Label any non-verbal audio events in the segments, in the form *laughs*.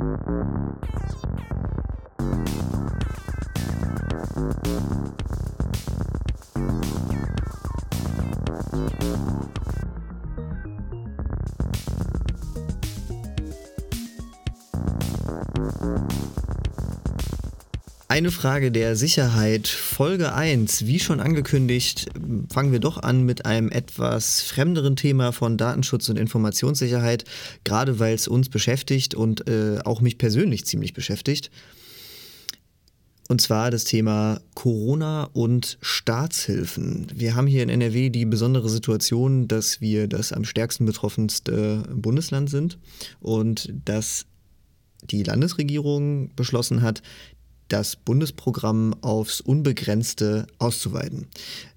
Thank you. Eine Frage der Sicherheit, Folge 1. Wie schon angekündigt, fangen wir doch an mit einem etwas fremderen Thema von Datenschutz und Informationssicherheit, gerade weil es uns beschäftigt und äh, auch mich persönlich ziemlich beschäftigt. Und zwar das Thema Corona und Staatshilfen. Wir haben hier in NRW die besondere Situation, dass wir das am stärksten betroffenste Bundesland sind und dass die Landesregierung beschlossen hat, das Bundesprogramm aufs Unbegrenzte auszuweiten.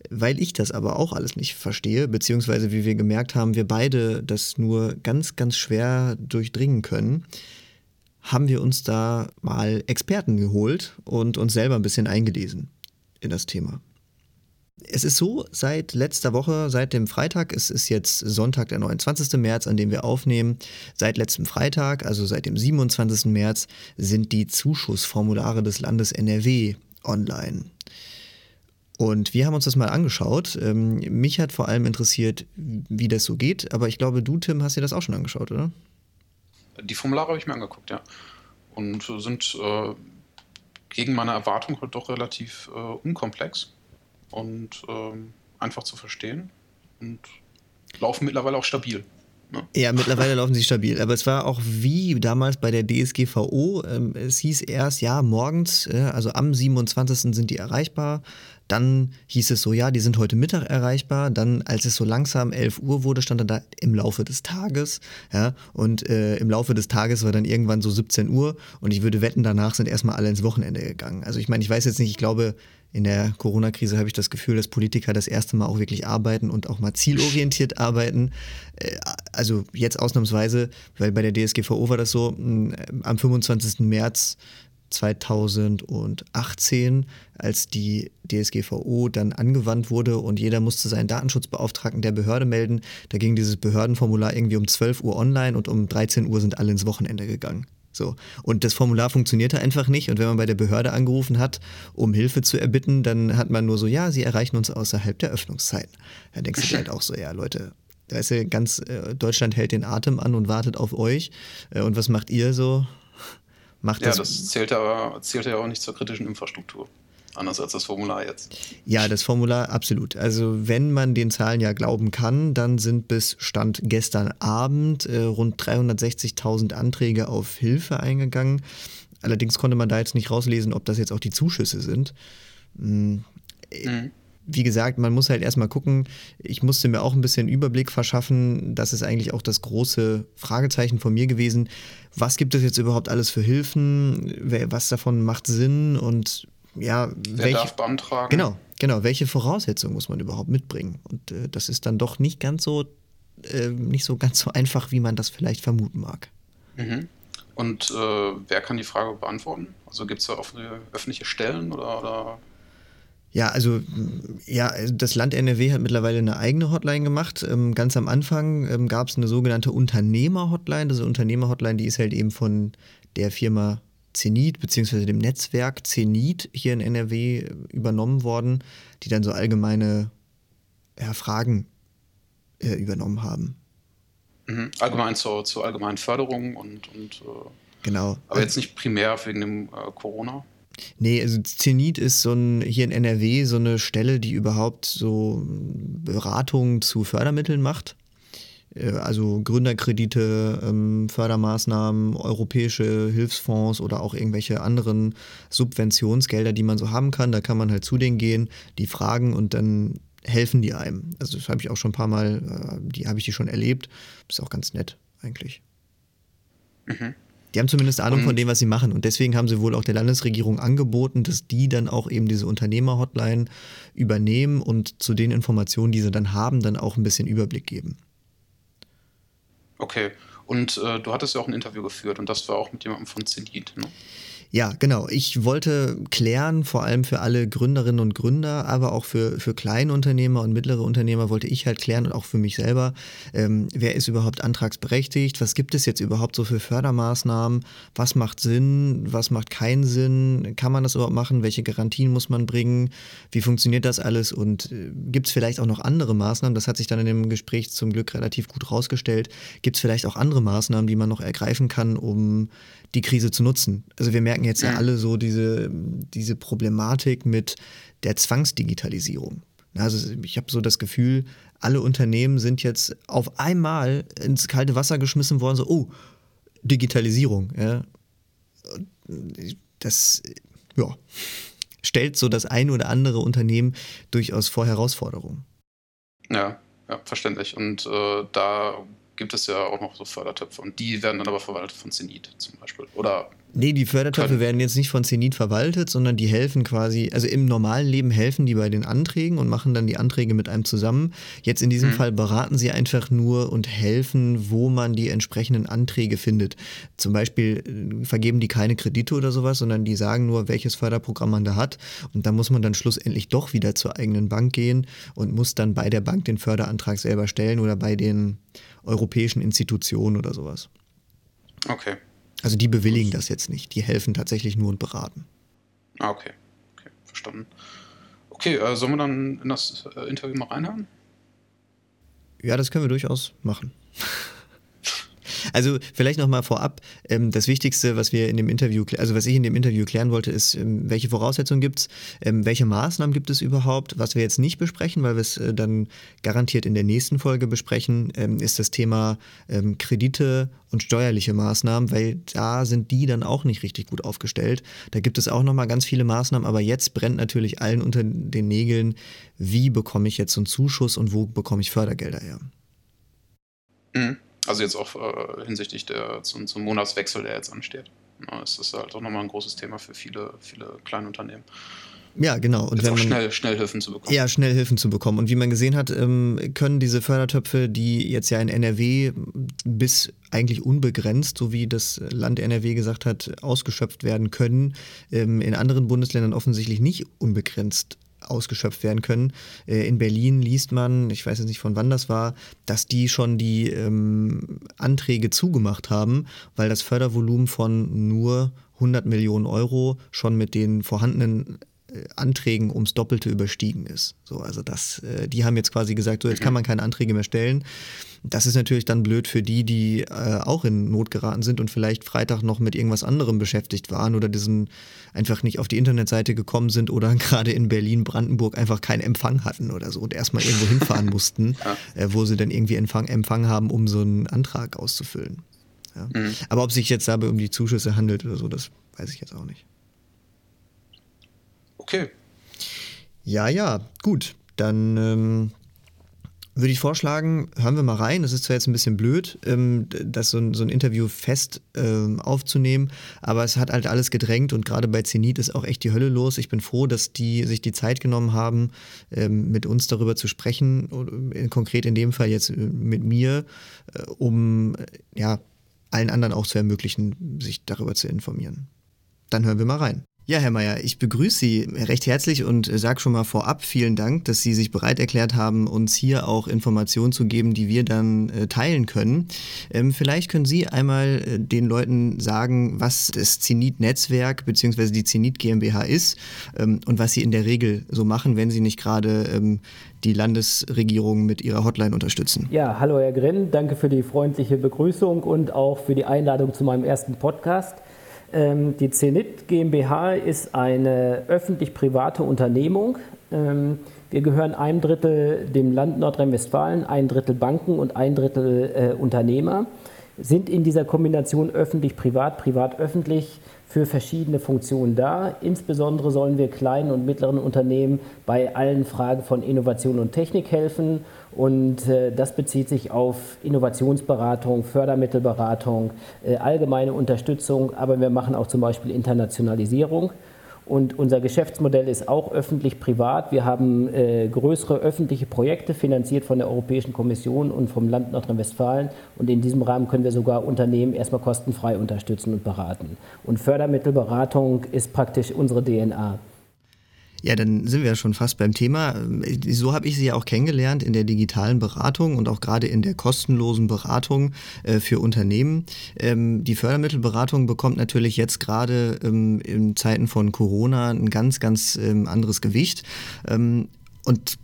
Weil ich das aber auch alles nicht verstehe, beziehungsweise wie wir gemerkt haben, wir beide das nur ganz, ganz schwer durchdringen können, haben wir uns da mal Experten geholt und uns selber ein bisschen eingelesen in das Thema. Es ist so, seit letzter Woche, seit dem Freitag, es ist jetzt Sonntag, der 29. März, an dem wir aufnehmen, seit letztem Freitag, also seit dem 27. März, sind die Zuschussformulare des Landes NRW online. Und wir haben uns das mal angeschaut. Ähm, mich hat vor allem interessiert, wie das so geht, aber ich glaube, du, Tim, hast dir das auch schon angeschaut, oder? Die Formulare habe ich mir angeguckt, ja. Und sind äh, gegen meine Erwartung halt doch relativ äh, unkomplex und ähm, einfach zu verstehen und laufen mittlerweile auch stabil. Ne? Ja, mittlerweile laufen sie stabil. Aber es war auch wie damals bei der DSGVO. Ähm, es hieß erst, ja, morgens, äh, also am 27. sind die erreichbar. Dann hieß es so, ja, die sind heute Mittag erreichbar. Dann, als es so langsam 11 Uhr wurde, stand dann da im Laufe des Tages. Ja, und äh, im Laufe des Tages war dann irgendwann so 17 Uhr. Und ich würde wetten, danach sind erstmal alle ins Wochenende gegangen. Also ich meine, ich weiß jetzt nicht, ich glaube, in der Corona-Krise habe ich das Gefühl, dass Politiker das erste Mal auch wirklich arbeiten und auch mal zielorientiert arbeiten. Äh, also jetzt ausnahmsweise, weil bei der DSGVO war das so, am 25. März 2018, als die DSGVO dann angewandt wurde und jeder musste seinen Datenschutzbeauftragten der Behörde melden. Da ging dieses Behördenformular irgendwie um 12 Uhr online und um 13 Uhr sind alle ins Wochenende gegangen. So. Und das Formular funktionierte einfach nicht. Und wenn man bei der Behörde angerufen hat, um Hilfe zu erbitten, dann hat man nur so, ja, sie erreichen uns außerhalb der Öffnungszeiten. Da denkst du halt auch so, ja, Leute, da ist ja ganz äh, Deutschland hält den Atem an und wartet auf euch. Äh, und was macht ihr so? Macht ja, das, das zählt aber zählt ja auch nicht zur kritischen Infrastruktur. Anders als das Formular jetzt. Ja, das Formular absolut. Also wenn man den Zahlen ja glauben kann, dann sind bis Stand gestern Abend äh, rund 360.000 Anträge auf Hilfe eingegangen. Allerdings konnte man da jetzt nicht rauslesen, ob das jetzt auch die Zuschüsse sind. Hm. Mhm. Wie gesagt, man muss halt erstmal gucken. Ich musste mir auch ein bisschen Überblick verschaffen. Das ist eigentlich auch das große Fragezeichen von mir gewesen. Was gibt es jetzt überhaupt alles für Hilfen? Was davon macht Sinn? Und ja, Wer welche, darf beantragen? Genau, genau. Welche Voraussetzungen muss man überhaupt mitbringen? Und äh, das ist dann doch nicht ganz so, äh, nicht so ganz so einfach, wie man das vielleicht vermuten mag. Mhm. Und äh, wer kann die Frage beantworten? Also gibt es da offene, öffentliche Stellen oder, oder ja, also ja, das Land NRW hat mittlerweile eine eigene Hotline gemacht. Ähm, ganz am Anfang ähm, gab es eine sogenannte Unternehmer-Hotline. Diese Unternehmer-Hotline, die ist halt eben von der Firma Zenit beziehungsweise dem Netzwerk Zenit hier in NRW übernommen worden, die dann so allgemeine ja, Fragen äh, übernommen haben. Mhm. Allgemein zur, zur allgemeinen Förderung und, und äh, genau. Aber jetzt nicht primär wegen dem äh, Corona. Nee, also Zenit ist so ein, hier in NRW so eine Stelle, die überhaupt so Beratungen zu Fördermitteln macht. Äh, also Gründerkredite, ähm, Fördermaßnahmen, europäische Hilfsfonds oder auch irgendwelche anderen Subventionsgelder, die man so haben kann. Da kann man halt zu denen gehen, die fragen und dann helfen die einem. Also das habe ich auch schon ein paar Mal, äh, die habe ich die schon erlebt. Ist auch ganz nett eigentlich. Mhm. Die haben zumindest Ahnung und von dem, was sie machen. Und deswegen haben sie wohl auch der Landesregierung angeboten, dass die dann auch eben diese Unternehmer-Hotline übernehmen und zu den Informationen, die sie dann haben, dann auch ein bisschen Überblick geben. Okay. Und äh, du hattest ja auch ein Interview geführt und das war auch mit jemandem von Zenit, ne? Ja, genau. Ich wollte klären, vor allem für alle Gründerinnen und Gründer, aber auch für, für Kleinunternehmer und mittlere Unternehmer wollte ich halt klären und auch für mich selber, ähm, wer ist überhaupt antragsberechtigt, was gibt es jetzt überhaupt so für Fördermaßnahmen, was macht Sinn, was macht keinen Sinn, kann man das überhaupt machen, welche Garantien muss man bringen, wie funktioniert das alles? Und äh, gibt es vielleicht auch noch andere Maßnahmen, das hat sich dann in dem Gespräch zum Glück relativ gut rausgestellt, gibt es vielleicht auch andere Maßnahmen, die man noch ergreifen kann, um die Krise zu nutzen. Also wir merken jetzt ja alle so diese, diese Problematik mit der Zwangsdigitalisierung. Also ich habe so das Gefühl, alle Unternehmen sind jetzt auf einmal ins kalte Wasser geschmissen worden, so, oh, Digitalisierung. Ja. Das ja, stellt so das ein oder andere Unternehmen durchaus vor Herausforderungen. Ja, ja verständlich. Und äh, da gibt es ja auch noch so Fördertöpfe und die werden dann aber verwaltet von Zenit zum Beispiel. Oder Nee, die Fördertöpfe werden jetzt nicht von Zenit verwaltet, sondern die helfen quasi, also im normalen Leben helfen die bei den Anträgen und machen dann die Anträge mit einem zusammen. Jetzt in diesem mhm. Fall beraten sie einfach nur und helfen, wo man die entsprechenden Anträge findet. Zum Beispiel äh, vergeben die keine Kredite oder sowas, sondern die sagen nur, welches Förderprogramm man da hat. Und da muss man dann schlussendlich doch wieder zur eigenen Bank gehen und muss dann bei der Bank den Förderantrag selber stellen oder bei den europäischen Institutionen oder sowas. Okay. Also die bewilligen das jetzt nicht, die helfen tatsächlich nur und beraten. Ah, okay. Okay, verstanden. Okay, äh, sollen wir dann in das äh, Interview mal reinhören? Ja, das können wir durchaus machen. Also vielleicht nochmal vorab, ähm, das Wichtigste, was wir in dem Interview, also was ich in dem Interview klären wollte, ist, ähm, welche Voraussetzungen gibt es, ähm, welche Maßnahmen gibt es überhaupt. Was wir jetzt nicht besprechen, weil wir es äh, dann garantiert in der nächsten Folge besprechen, ist das Thema Kredite und steuerliche Maßnahmen, weil da sind die dann auch nicht richtig gut aufgestellt. Da gibt es auch nochmal ganz viele Maßnahmen, aber jetzt brennt natürlich allen unter den Nägeln, wie bekomme ich jetzt so einen Zuschuss und wo bekomme ich Fördergelder her. Mhm. Also jetzt auch äh, hinsichtlich der zum, zum, Monatswechsel, der jetzt ansteht. Es ist halt auch nochmal ein großes Thema für viele, viele kleine Unternehmen. Ja, genau. Und wenn man, schnell, schnell Hilfen zu bekommen. Ja, schnell Hilfen zu bekommen. Und wie man gesehen hat, ähm, können diese Fördertöpfe, die jetzt ja in NRW bis eigentlich unbegrenzt, so wie das Land NRW gesagt hat, ausgeschöpft werden können, ähm, in anderen Bundesländern offensichtlich nicht unbegrenzt ausgeschöpft werden können. Äh, in Berlin liest man, ich weiß jetzt nicht von wann das war, dass die schon die ähm, Anträge zugemacht haben, weil das Fördervolumen von nur 100 Millionen Euro schon mit den vorhandenen Anträgen ums Doppelte überstiegen ist. So, also das, äh, die haben jetzt quasi gesagt, so jetzt kann man keine Anträge mehr stellen. Das ist natürlich dann blöd für die, die äh, auch in Not geraten sind und vielleicht Freitag noch mit irgendwas anderem beschäftigt waren oder diesen einfach nicht auf die Internetseite gekommen sind oder *laughs* gerade in Berlin, Brandenburg einfach keinen Empfang hatten oder so und erstmal irgendwo hinfahren *laughs* mussten, äh, wo sie dann irgendwie Empfang, Empfang haben, um so einen Antrag auszufüllen. Ja. Mhm. Aber ob sich jetzt dabei um die Zuschüsse handelt oder so, das weiß ich jetzt auch nicht. Okay. Ja, ja, gut. Dann ähm, würde ich vorschlagen, hören wir mal rein. Das ist zwar jetzt ein bisschen blöd, ähm, das so ein, so ein Interview fest ähm, aufzunehmen, aber es hat halt alles gedrängt und gerade bei Zenit ist auch echt die Hölle los. Ich bin froh, dass die sich die Zeit genommen haben, ähm, mit uns darüber zu sprechen, äh, konkret in dem Fall jetzt äh, mit mir, äh, um ja, allen anderen auch zu ermöglichen, sich darüber zu informieren. Dann hören wir mal rein. Ja, Herr Mayer, ich begrüße Sie recht herzlich und sage schon mal vorab vielen Dank, dass Sie sich bereit erklärt haben, uns hier auch Informationen zu geben, die wir dann äh, teilen können. Ähm, vielleicht können Sie einmal äh, den Leuten sagen, was das Zenit-Netzwerk bzw. die Zenit GmbH ist ähm, und was Sie in der Regel so machen, wenn Sie nicht gerade ähm, die Landesregierung mit ihrer Hotline unterstützen. Ja, hallo Herr Grin, danke für die freundliche Begrüßung und auch für die Einladung zu meinem ersten Podcast. Ähm, die Zenit GmbH ist eine öffentlich-private Unternehmung. Ähm, wir gehören ein Drittel dem Land Nordrhein-Westfalen, ein Drittel Banken und ein Drittel äh, Unternehmer, sind in dieser Kombination öffentlich-privat, privat-öffentlich für verschiedene Funktionen da. Insbesondere sollen wir kleinen und mittleren Unternehmen bei allen Fragen von Innovation und Technik helfen und äh, das bezieht sich auf Innovationsberatung, Fördermittelberatung, äh, allgemeine Unterstützung, aber wir machen auch zum Beispiel Internationalisierung. Und unser Geschäftsmodell ist auch öffentlich-privat. Wir haben äh, größere öffentliche Projekte finanziert von der Europäischen Kommission und vom Land Nordrhein-Westfalen. Und in diesem Rahmen können wir sogar Unternehmen erstmal kostenfrei unterstützen und beraten. Und Fördermittelberatung ist praktisch unsere DNA. Ja, dann sind wir ja schon fast beim Thema. So habe ich Sie ja auch kennengelernt in der digitalen Beratung und auch gerade in der kostenlosen Beratung äh, für Unternehmen. Ähm, die Fördermittelberatung bekommt natürlich jetzt gerade ähm, in Zeiten von Corona ein ganz, ganz ähm, anderes Gewicht. Und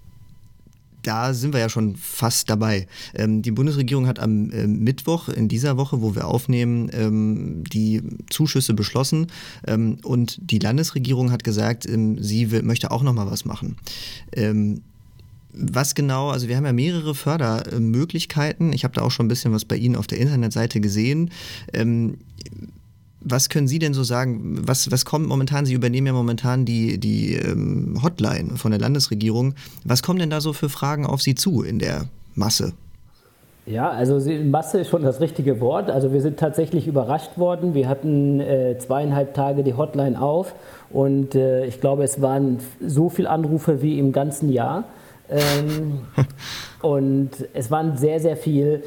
da sind wir ja schon fast dabei. Ähm, die Bundesregierung hat am äh, Mittwoch in dieser Woche, wo wir aufnehmen, ähm, die Zuschüsse beschlossen ähm, und die Landesregierung hat gesagt, ähm, sie will, möchte auch noch mal was machen. Ähm, was genau, also wir haben ja mehrere Fördermöglichkeiten. Ich habe da auch schon ein bisschen was bei Ihnen auf der Internetseite gesehen. Was können Sie denn so sagen? Was, was kommt momentan? Sie übernehmen ja momentan die, die ähm, Hotline von der Landesregierung. Was kommen denn da so für Fragen auf Sie zu in der Masse? Ja, also Masse ist schon das richtige Wort. Also wir sind tatsächlich überrascht worden. Wir hatten äh, zweieinhalb Tage die Hotline auf und äh, ich glaube, es waren so viele Anrufe wie im ganzen Jahr. Ähm, *laughs* und es waren sehr, sehr viel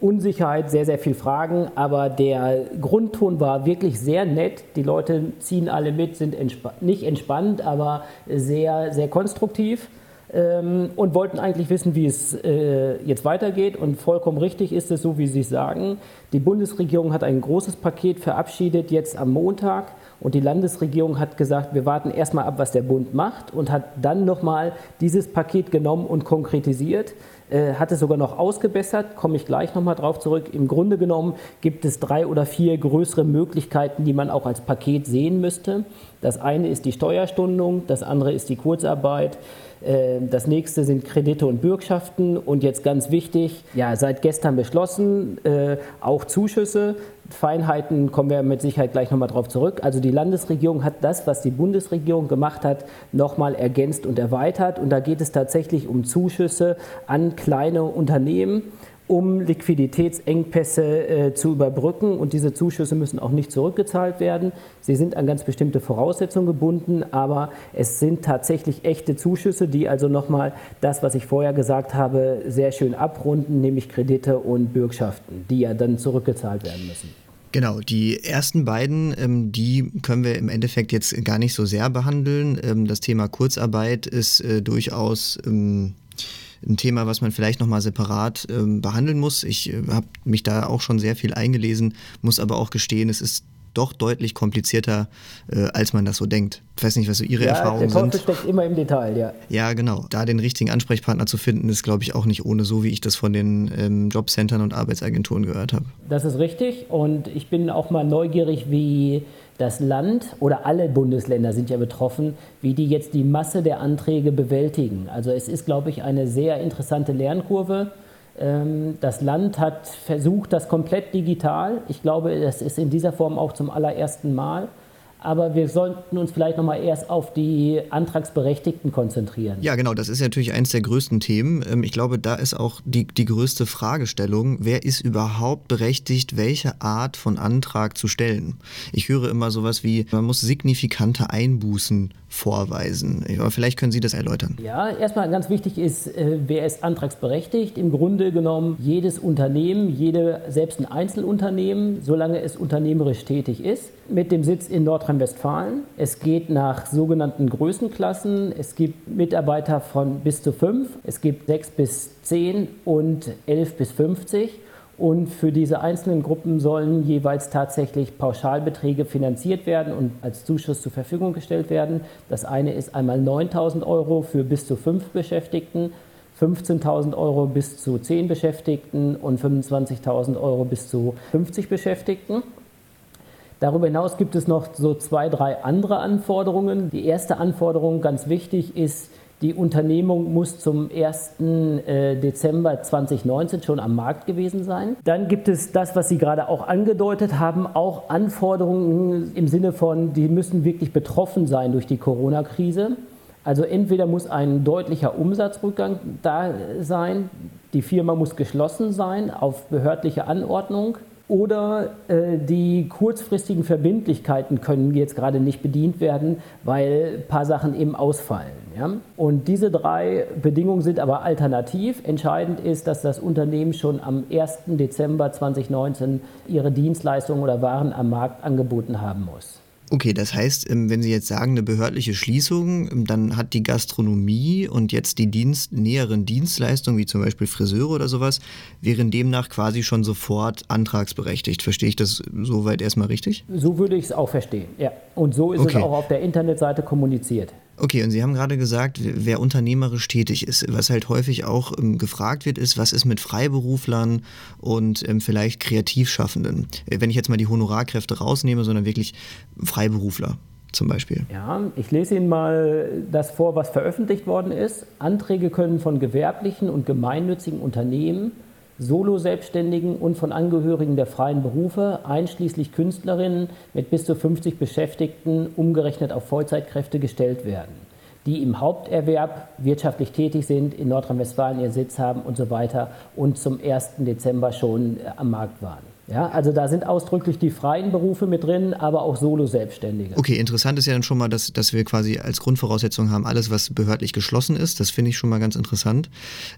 Unsicherheit, sehr, sehr viel Fragen, aber der Grundton war wirklich sehr nett. Die Leute ziehen alle mit, sind entspa nicht entspannt, aber sehr, sehr konstruktiv ähm, und wollten eigentlich wissen, wie es äh, jetzt weitergeht. Und vollkommen richtig ist es so, wie Sie sagen. Die Bundesregierung hat ein großes Paket verabschiedet jetzt am Montag. Und die Landesregierung hat gesagt, wir warten erstmal ab, was der Bund macht und hat dann nochmal dieses Paket genommen und konkretisiert. Äh, hat es sogar noch ausgebessert, komme ich gleich nochmal drauf zurück. Im Grunde genommen gibt es drei oder vier größere Möglichkeiten, die man auch als Paket sehen müsste. Das eine ist die Steuerstundung, das andere ist die Kurzarbeit, das nächste sind Kredite und Bürgschaften und jetzt ganz wichtig, ja, seit gestern beschlossen, äh, auch Zuschüsse. Feinheiten kommen wir mit Sicherheit gleich nochmal drauf zurück. Also die Landesregierung hat das, was die Bundesregierung gemacht hat, nochmal ergänzt und erweitert. Und da geht es tatsächlich um Zuschüsse an kleine Unternehmen um Liquiditätsengpässe äh, zu überbrücken. Und diese Zuschüsse müssen auch nicht zurückgezahlt werden. Sie sind an ganz bestimmte Voraussetzungen gebunden, aber es sind tatsächlich echte Zuschüsse, die also nochmal das, was ich vorher gesagt habe, sehr schön abrunden, nämlich Kredite und Bürgschaften, die ja dann zurückgezahlt werden müssen. Genau, die ersten beiden, ähm, die können wir im Endeffekt jetzt gar nicht so sehr behandeln. Ähm, das Thema Kurzarbeit ist äh, durchaus ähm, ein Thema, was man vielleicht nochmal separat ähm, behandeln muss. Ich äh, habe mich da auch schon sehr viel eingelesen, muss aber auch gestehen, es ist doch deutlich komplizierter, äh, als man das so denkt. Ich weiß nicht, was so Ihre ja, Erfahrungen sind. Der steckt immer im Detail, ja. Ja, genau. Da den richtigen Ansprechpartner zu finden, ist, glaube ich, auch nicht ohne, so wie ich das von den ähm, Jobcentern und Arbeitsagenturen gehört habe. Das ist richtig und ich bin auch mal neugierig, wie das Land oder alle Bundesländer sind ja betroffen, wie die jetzt die Masse der Anträge bewältigen. Also es ist, glaube ich, eine sehr interessante Lernkurve. Ähm, das Land hat versucht, das komplett digital. Ich glaube, das ist in dieser Form auch zum allerersten Mal aber wir sollten uns vielleicht noch mal erst auf die Antragsberechtigten konzentrieren. Ja, genau, das ist natürlich eines der größten Themen. Ähm, ich glaube, da ist auch die, die größte Fragestellung, wer ist überhaupt berechtigt, welche Art von Antrag zu stellen? Ich höre immer sowas wie, man muss signifikante Einbußen vorweisen. Aber vielleicht können Sie das erläutern. Ja, erstmal ganz wichtig ist, äh, wer ist antragsberechtigt? Im Grunde genommen jedes Unternehmen, jede, selbst ein Einzelunternehmen, solange es unternehmerisch tätig ist, mit dem Sitz in Nordrhein-Westfalen. Es geht nach sogenannten Größenklassen. Es gibt Mitarbeiter von bis zu fünf, es gibt sechs bis zehn und elf bis fünfzig. Und für diese einzelnen Gruppen sollen jeweils tatsächlich Pauschalbeträge finanziert werden und als Zuschuss zur Verfügung gestellt werden. Das eine ist einmal 9.000 Euro für bis zu fünf Beschäftigten, 15.000 Euro bis zu zehn Beschäftigten und 25.000 Euro bis zu 50 Beschäftigten. Darüber hinaus gibt es noch so zwei, drei andere Anforderungen. Die erste Anforderung, ganz wichtig, ist, die Unternehmung muss zum 1. Äh, Dezember 2019 schon am Markt gewesen sein. Dann gibt es das, was Sie gerade auch angedeutet haben, auch Anforderungen im Sinne von, die müssen wirklich betroffen sein durch die Corona-Krise. Also entweder muss ein deutlicher Umsatzrückgang da sein, die Firma muss geschlossen sein auf behördliche Anordnung oder äh, die kurzfristigen Verbindlichkeiten können jetzt gerade nicht bedient werden, weil ein paar Sachen eben ausfallen. Ja? Und diese drei Bedingungen sind aber alternativ. Entscheidend ist, dass das Unternehmen schon am 1. Dezember 2019 ihre Dienstleistungen oder Waren am Markt angeboten haben muss. Okay, das heißt, ähm, wenn Sie jetzt sagen, eine behördliche Schließung, ähm, dann hat die Gastronomie und jetzt die Dienst, näheren Dienstleistungen, wie zum Beispiel Friseure oder sowas, wären demnach quasi schon sofort antragsberechtigt. Verstehe ich das soweit erstmal richtig? So würde ich es auch verstehen, ja. Und so ist okay. es auch auf der Internetseite kommuniziert. Okay, und Sie haben gerade gesagt, wer unternehmerisch tätig ist. Was halt häufig auch ähm, gefragt wird, ist, was ist mit Freiberuflern und ähm, vielleicht Kreativschaffenden? Äh, wenn ich jetzt mal die Honorarkräfte rausnehme, sondern wirklich Freiberufler zum Beispiel. Ja, ich lese Ihnen mal das vor, was veröffentlicht worden ist. Anträge können von gewerblichen und gemeinnützigen Unternehmen Solo-Selbstständigen und von Angehörigen der freien Berufe, einschließlich Künstlerinnen mit bis zu 50 Beschäftigten, umgerechnet auf Vollzeitkräfte gestellt werden, die im Haupterwerb wirtschaftlich tätig sind, in Nordrhein-Westfalen ihren Sitz haben und so weiter und zum 1. Dezember schon äh, am Markt waren. Ja, also da sind ausdrücklich die freien Berufe mit drin, aber auch Solo-Selbstständige. Okay, interessant ist ja dann schon mal, dass, dass wir quasi als Grundvoraussetzung haben, alles, was behördlich geschlossen ist. Das finde ich schon mal ganz interessant.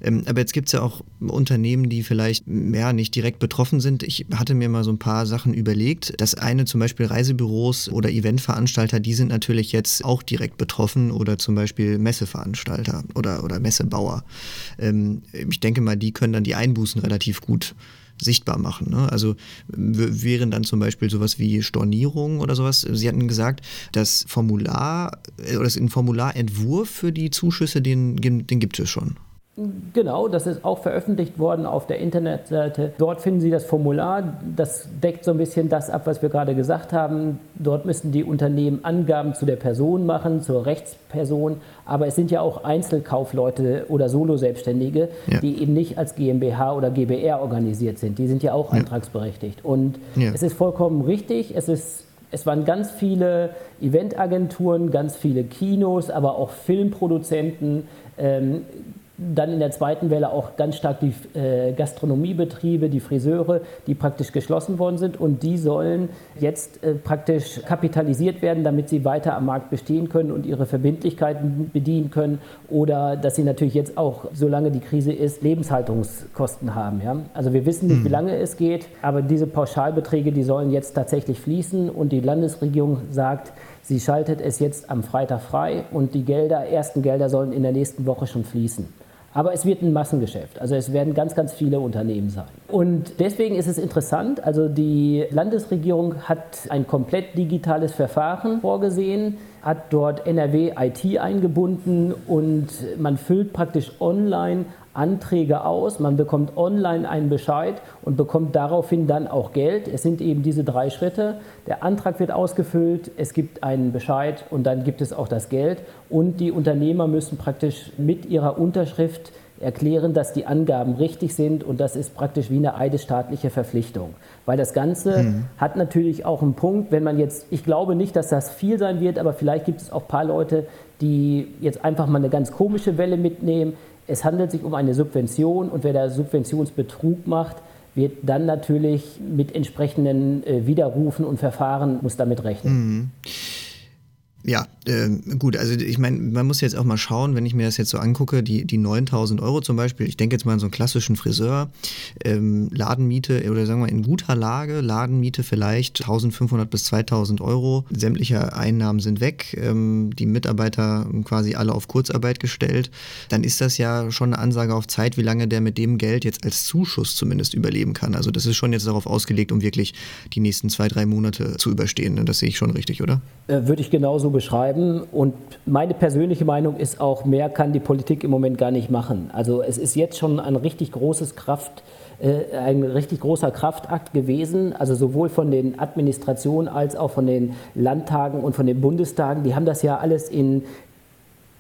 Ähm, aber jetzt gibt es ja auch Unternehmen, die vielleicht ja, nicht direkt betroffen sind. Ich hatte mir mal so ein paar Sachen überlegt. Das eine zum Beispiel Reisebüros oder Eventveranstalter, die sind natürlich jetzt auch direkt betroffen oder zum Beispiel Messeveranstalter oder, oder Messebauer. Ähm, ich denke mal, die können dann die Einbußen relativ gut sichtbar machen. Ne? Also wären dann zum Beispiel sowas wie Stornierung oder sowas. Sie hatten gesagt, das Formular äh, oder das Formularentwurf für die Zuschüsse, den, den gibt es schon. Genau, das ist auch veröffentlicht worden auf der Internetseite. Dort finden Sie das Formular. Das deckt so ein bisschen das ab, was wir gerade gesagt haben. Dort müssen die Unternehmen Angaben zu der Person machen, zur Rechtsperson. Aber es sind ja auch Einzelkaufleute oder Solo-Selbstständige, ja. die eben nicht als GmbH oder GbR organisiert sind. Die sind ja auch ja. antragsberechtigt. Und ja. es ist vollkommen richtig. Es ist es waren ganz viele Eventagenturen, ganz viele Kinos, aber auch Filmproduzenten, ähm, dann in der zweiten Welle auch ganz stark die äh, Gastronomiebetriebe, die Friseure, die praktisch geschlossen worden sind und die sollen jetzt äh, praktisch kapitalisiert werden, damit sie weiter am Markt bestehen können und ihre Verbindlichkeiten bedienen können oder dass sie natürlich jetzt auch, solange die Krise ist, Lebenshaltungskosten haben. Ja? Also wir wissen nicht, wie hm. lange es geht, aber diese Pauschalbeträge, die sollen jetzt tatsächlich fließen und die Landesregierung sagt, sie schaltet es jetzt am Freitag frei und die Gelder, ersten Gelder sollen in der nächsten Woche schon fließen. Aber es wird ein Massengeschäft. Also es werden ganz, ganz viele Unternehmen sein. Und deswegen ist es interessant. Also die Landesregierung hat ein komplett digitales Verfahren vorgesehen, hat dort NRW IT eingebunden und man füllt praktisch online Anträge aus, man bekommt online einen Bescheid und bekommt daraufhin dann auch Geld. Es sind eben diese drei Schritte. Der Antrag wird ausgefüllt, es gibt einen Bescheid und dann gibt es auch das Geld. Und die Unternehmer müssen praktisch mit ihrer Unterschrift erklären, dass die Angaben richtig sind und das ist praktisch wie eine eidesstaatliche Verpflichtung. Weil das Ganze mhm. hat natürlich auch einen Punkt, wenn man jetzt, ich glaube nicht, dass das viel sein wird, aber vielleicht gibt es auch ein paar Leute, die jetzt einfach mal eine ganz komische Welle mitnehmen es handelt sich um eine Subvention und wer da Subventionsbetrug macht, wird dann natürlich mit entsprechenden äh, Widerrufen und Verfahren muss damit rechnen. Mhm. Ja, äh, gut, also ich meine, man muss jetzt auch mal schauen, wenn ich mir das jetzt so angucke, die, die 9000 Euro zum Beispiel, ich denke jetzt mal an so einen klassischen Friseur, ähm, Ladenmiete oder sagen wir in guter Lage, Ladenmiete vielleicht 1500 bis 2000 Euro, sämtliche Einnahmen sind weg, ähm, die Mitarbeiter quasi alle auf Kurzarbeit gestellt, dann ist das ja schon eine Ansage auf Zeit, wie lange der mit dem Geld jetzt als Zuschuss zumindest überleben kann. Also das ist schon jetzt darauf ausgelegt, um wirklich die nächsten zwei, drei Monate zu überstehen. Ne? Das sehe ich schon richtig, oder? Äh, würde ich genauso beschreiben. Und meine persönliche Meinung ist auch, mehr kann die Politik im Moment gar nicht machen. Also es ist jetzt schon ein richtig großes Kraft, äh, ein richtig großer Kraftakt gewesen, also sowohl von den Administrationen als auch von den Landtagen und von den Bundestagen. Die haben das ja alles in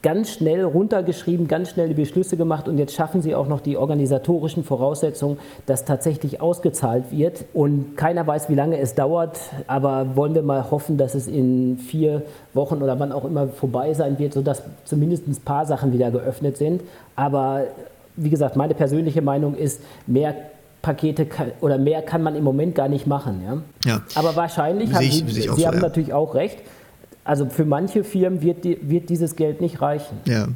ganz schnell runtergeschrieben, ganz schnell die Beschlüsse gemacht und jetzt schaffen sie auch noch die organisatorischen Voraussetzungen, dass tatsächlich ausgezahlt wird. Und keiner weiß, wie lange es dauert, aber wollen wir mal hoffen, dass es in vier Wochen oder wann auch immer vorbei sein wird, sodass zumindest ein paar Sachen wieder geöffnet sind. Aber wie gesagt, meine persönliche Meinung ist, mehr Pakete oder mehr kann man im Moment gar nicht machen. Ja? ja. Aber wahrscheinlich haben Sie, Sie so, haben ja. natürlich auch recht also für manche Firmen wird, die, wird dieses Geld nicht reichen. Ja,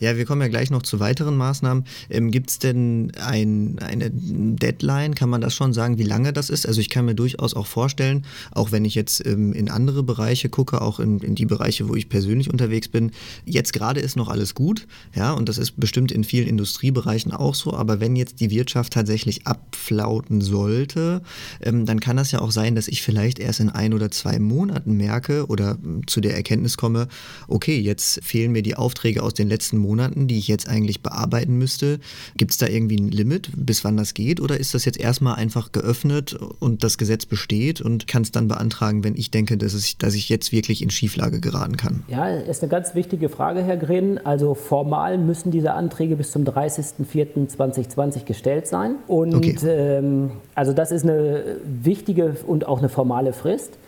ja wir kommen ja gleich noch zu weiteren Maßnahmen. Ähm, Gibt es denn ein, eine Deadline? Kann man das schon sagen, wie lange das ist? Also ich kann mir durchaus auch vorstellen, auch wenn ich jetzt ähm, in andere Bereiche gucke, auch in, in die Bereiche, wo ich persönlich unterwegs bin, jetzt gerade ist noch alles gut, ja, und das ist bestimmt in vielen Industriebereichen auch so, aber wenn jetzt die Wirtschaft tatsächlich abflauten sollte, ähm, dann kann das ja auch sein, dass ich vielleicht erst in ein oder zwei Monaten merke oder zu der Erkenntnis komme, okay, jetzt fehlen mir die Aufträge aus den letzten Monaten, die ich jetzt eigentlich bearbeiten müsste. Gibt es da irgendwie ein Limit, bis wann das geht? Oder ist das jetzt erstmal einfach geöffnet und das Gesetz besteht und kann es dann beantragen, wenn ich denke, dass, es, dass ich jetzt wirklich in Schieflage geraten kann? Ja, ist eine ganz wichtige Frage, Herr Grin. Also formal müssen diese Anträge bis zum 30.04.2020 gestellt sein. Und okay. ähm, also das ist eine wichtige und auch eine formale Frist.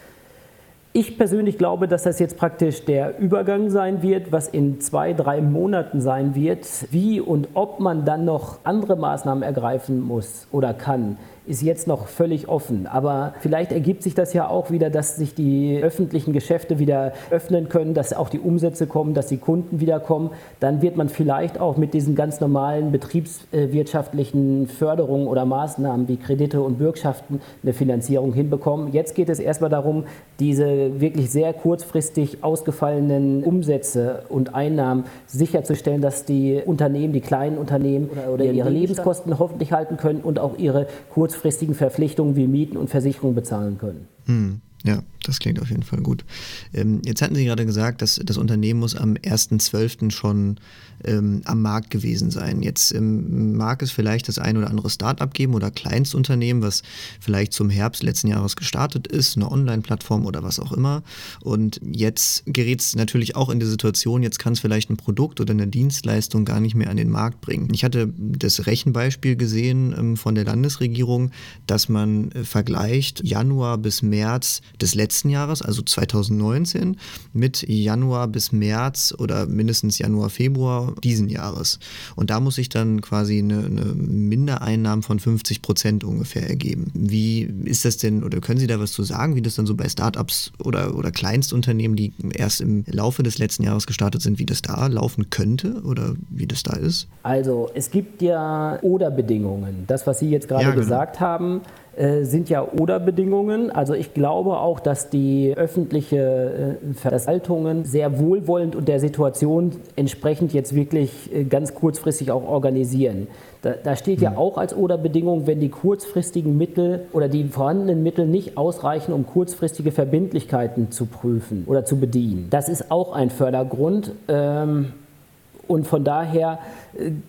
Ich persönlich glaube, dass das jetzt praktisch der Übergang sein wird, was in zwei, drei Monaten sein wird. Wie und ob man dann noch andere Maßnahmen ergreifen muss oder kann, ist jetzt noch völlig offen. Aber vielleicht ergibt sich das ja auch wieder, dass sich die öffentlichen Geschäfte wieder öffnen können, dass auch die Umsätze kommen, dass die Kunden wieder kommen. Dann wird man vielleicht auch mit diesen ganz normalen betriebswirtschaftlichen Förderungen oder Maßnahmen wie Kredite und Bürgschaften eine Finanzierung hinbekommen. Jetzt geht es erstmal darum, diese wirklich sehr kurzfristig ausgefallenen Umsätze und Einnahmen sicherzustellen, dass die Unternehmen, die kleinen Unternehmen oder, oder ihre Lebenskosten hoffentlich halten können und auch ihre kurzfristigen kurzfristigen Verpflichtungen wie Mieten und Versicherungen bezahlen können. Hm. Ja, das klingt auf jeden Fall gut. Ähm, jetzt hatten Sie gerade gesagt, dass das Unternehmen muss am 1.12. schon ähm, am Markt gewesen sein. Jetzt ähm, mag es vielleicht das ein oder andere Startup geben oder Kleinstunternehmen, was vielleicht zum Herbst letzten Jahres gestartet ist, eine Online-Plattform oder was auch immer. Und jetzt gerät es natürlich auch in die Situation, jetzt kann es vielleicht ein Produkt oder eine Dienstleistung gar nicht mehr an den Markt bringen. Ich hatte das Rechenbeispiel gesehen ähm, von der Landesregierung, dass man äh, vergleicht Januar bis März des letzten Jahres, also 2019, mit Januar bis März oder mindestens Januar, Februar diesen Jahres. Und da muss sich dann quasi eine, eine Mindereinnahmen von 50 Prozent ungefähr ergeben. Wie ist das denn, oder können Sie da was zu sagen, wie das dann so bei Startups oder, oder Kleinstunternehmen, die erst im Laufe des letzten Jahres gestartet sind, wie das da laufen könnte oder wie das da ist? Also es gibt ja Oder-Bedingungen. Das, was Sie jetzt gerade ja, genau. gesagt haben, sind ja Oder-Bedingungen. Also ich glaube auch, dass die öffentliche äh, Verwaltungen sehr wohlwollend und der Situation entsprechend jetzt wirklich äh, ganz kurzfristig auch organisieren. Da, da steht ja mhm. auch als Oder-Bedingung, wenn die kurzfristigen Mittel oder die vorhandenen Mittel nicht ausreichen, um kurzfristige Verbindlichkeiten zu prüfen oder zu bedienen. Das ist auch ein Fördergrund. Ähm, und von daher äh,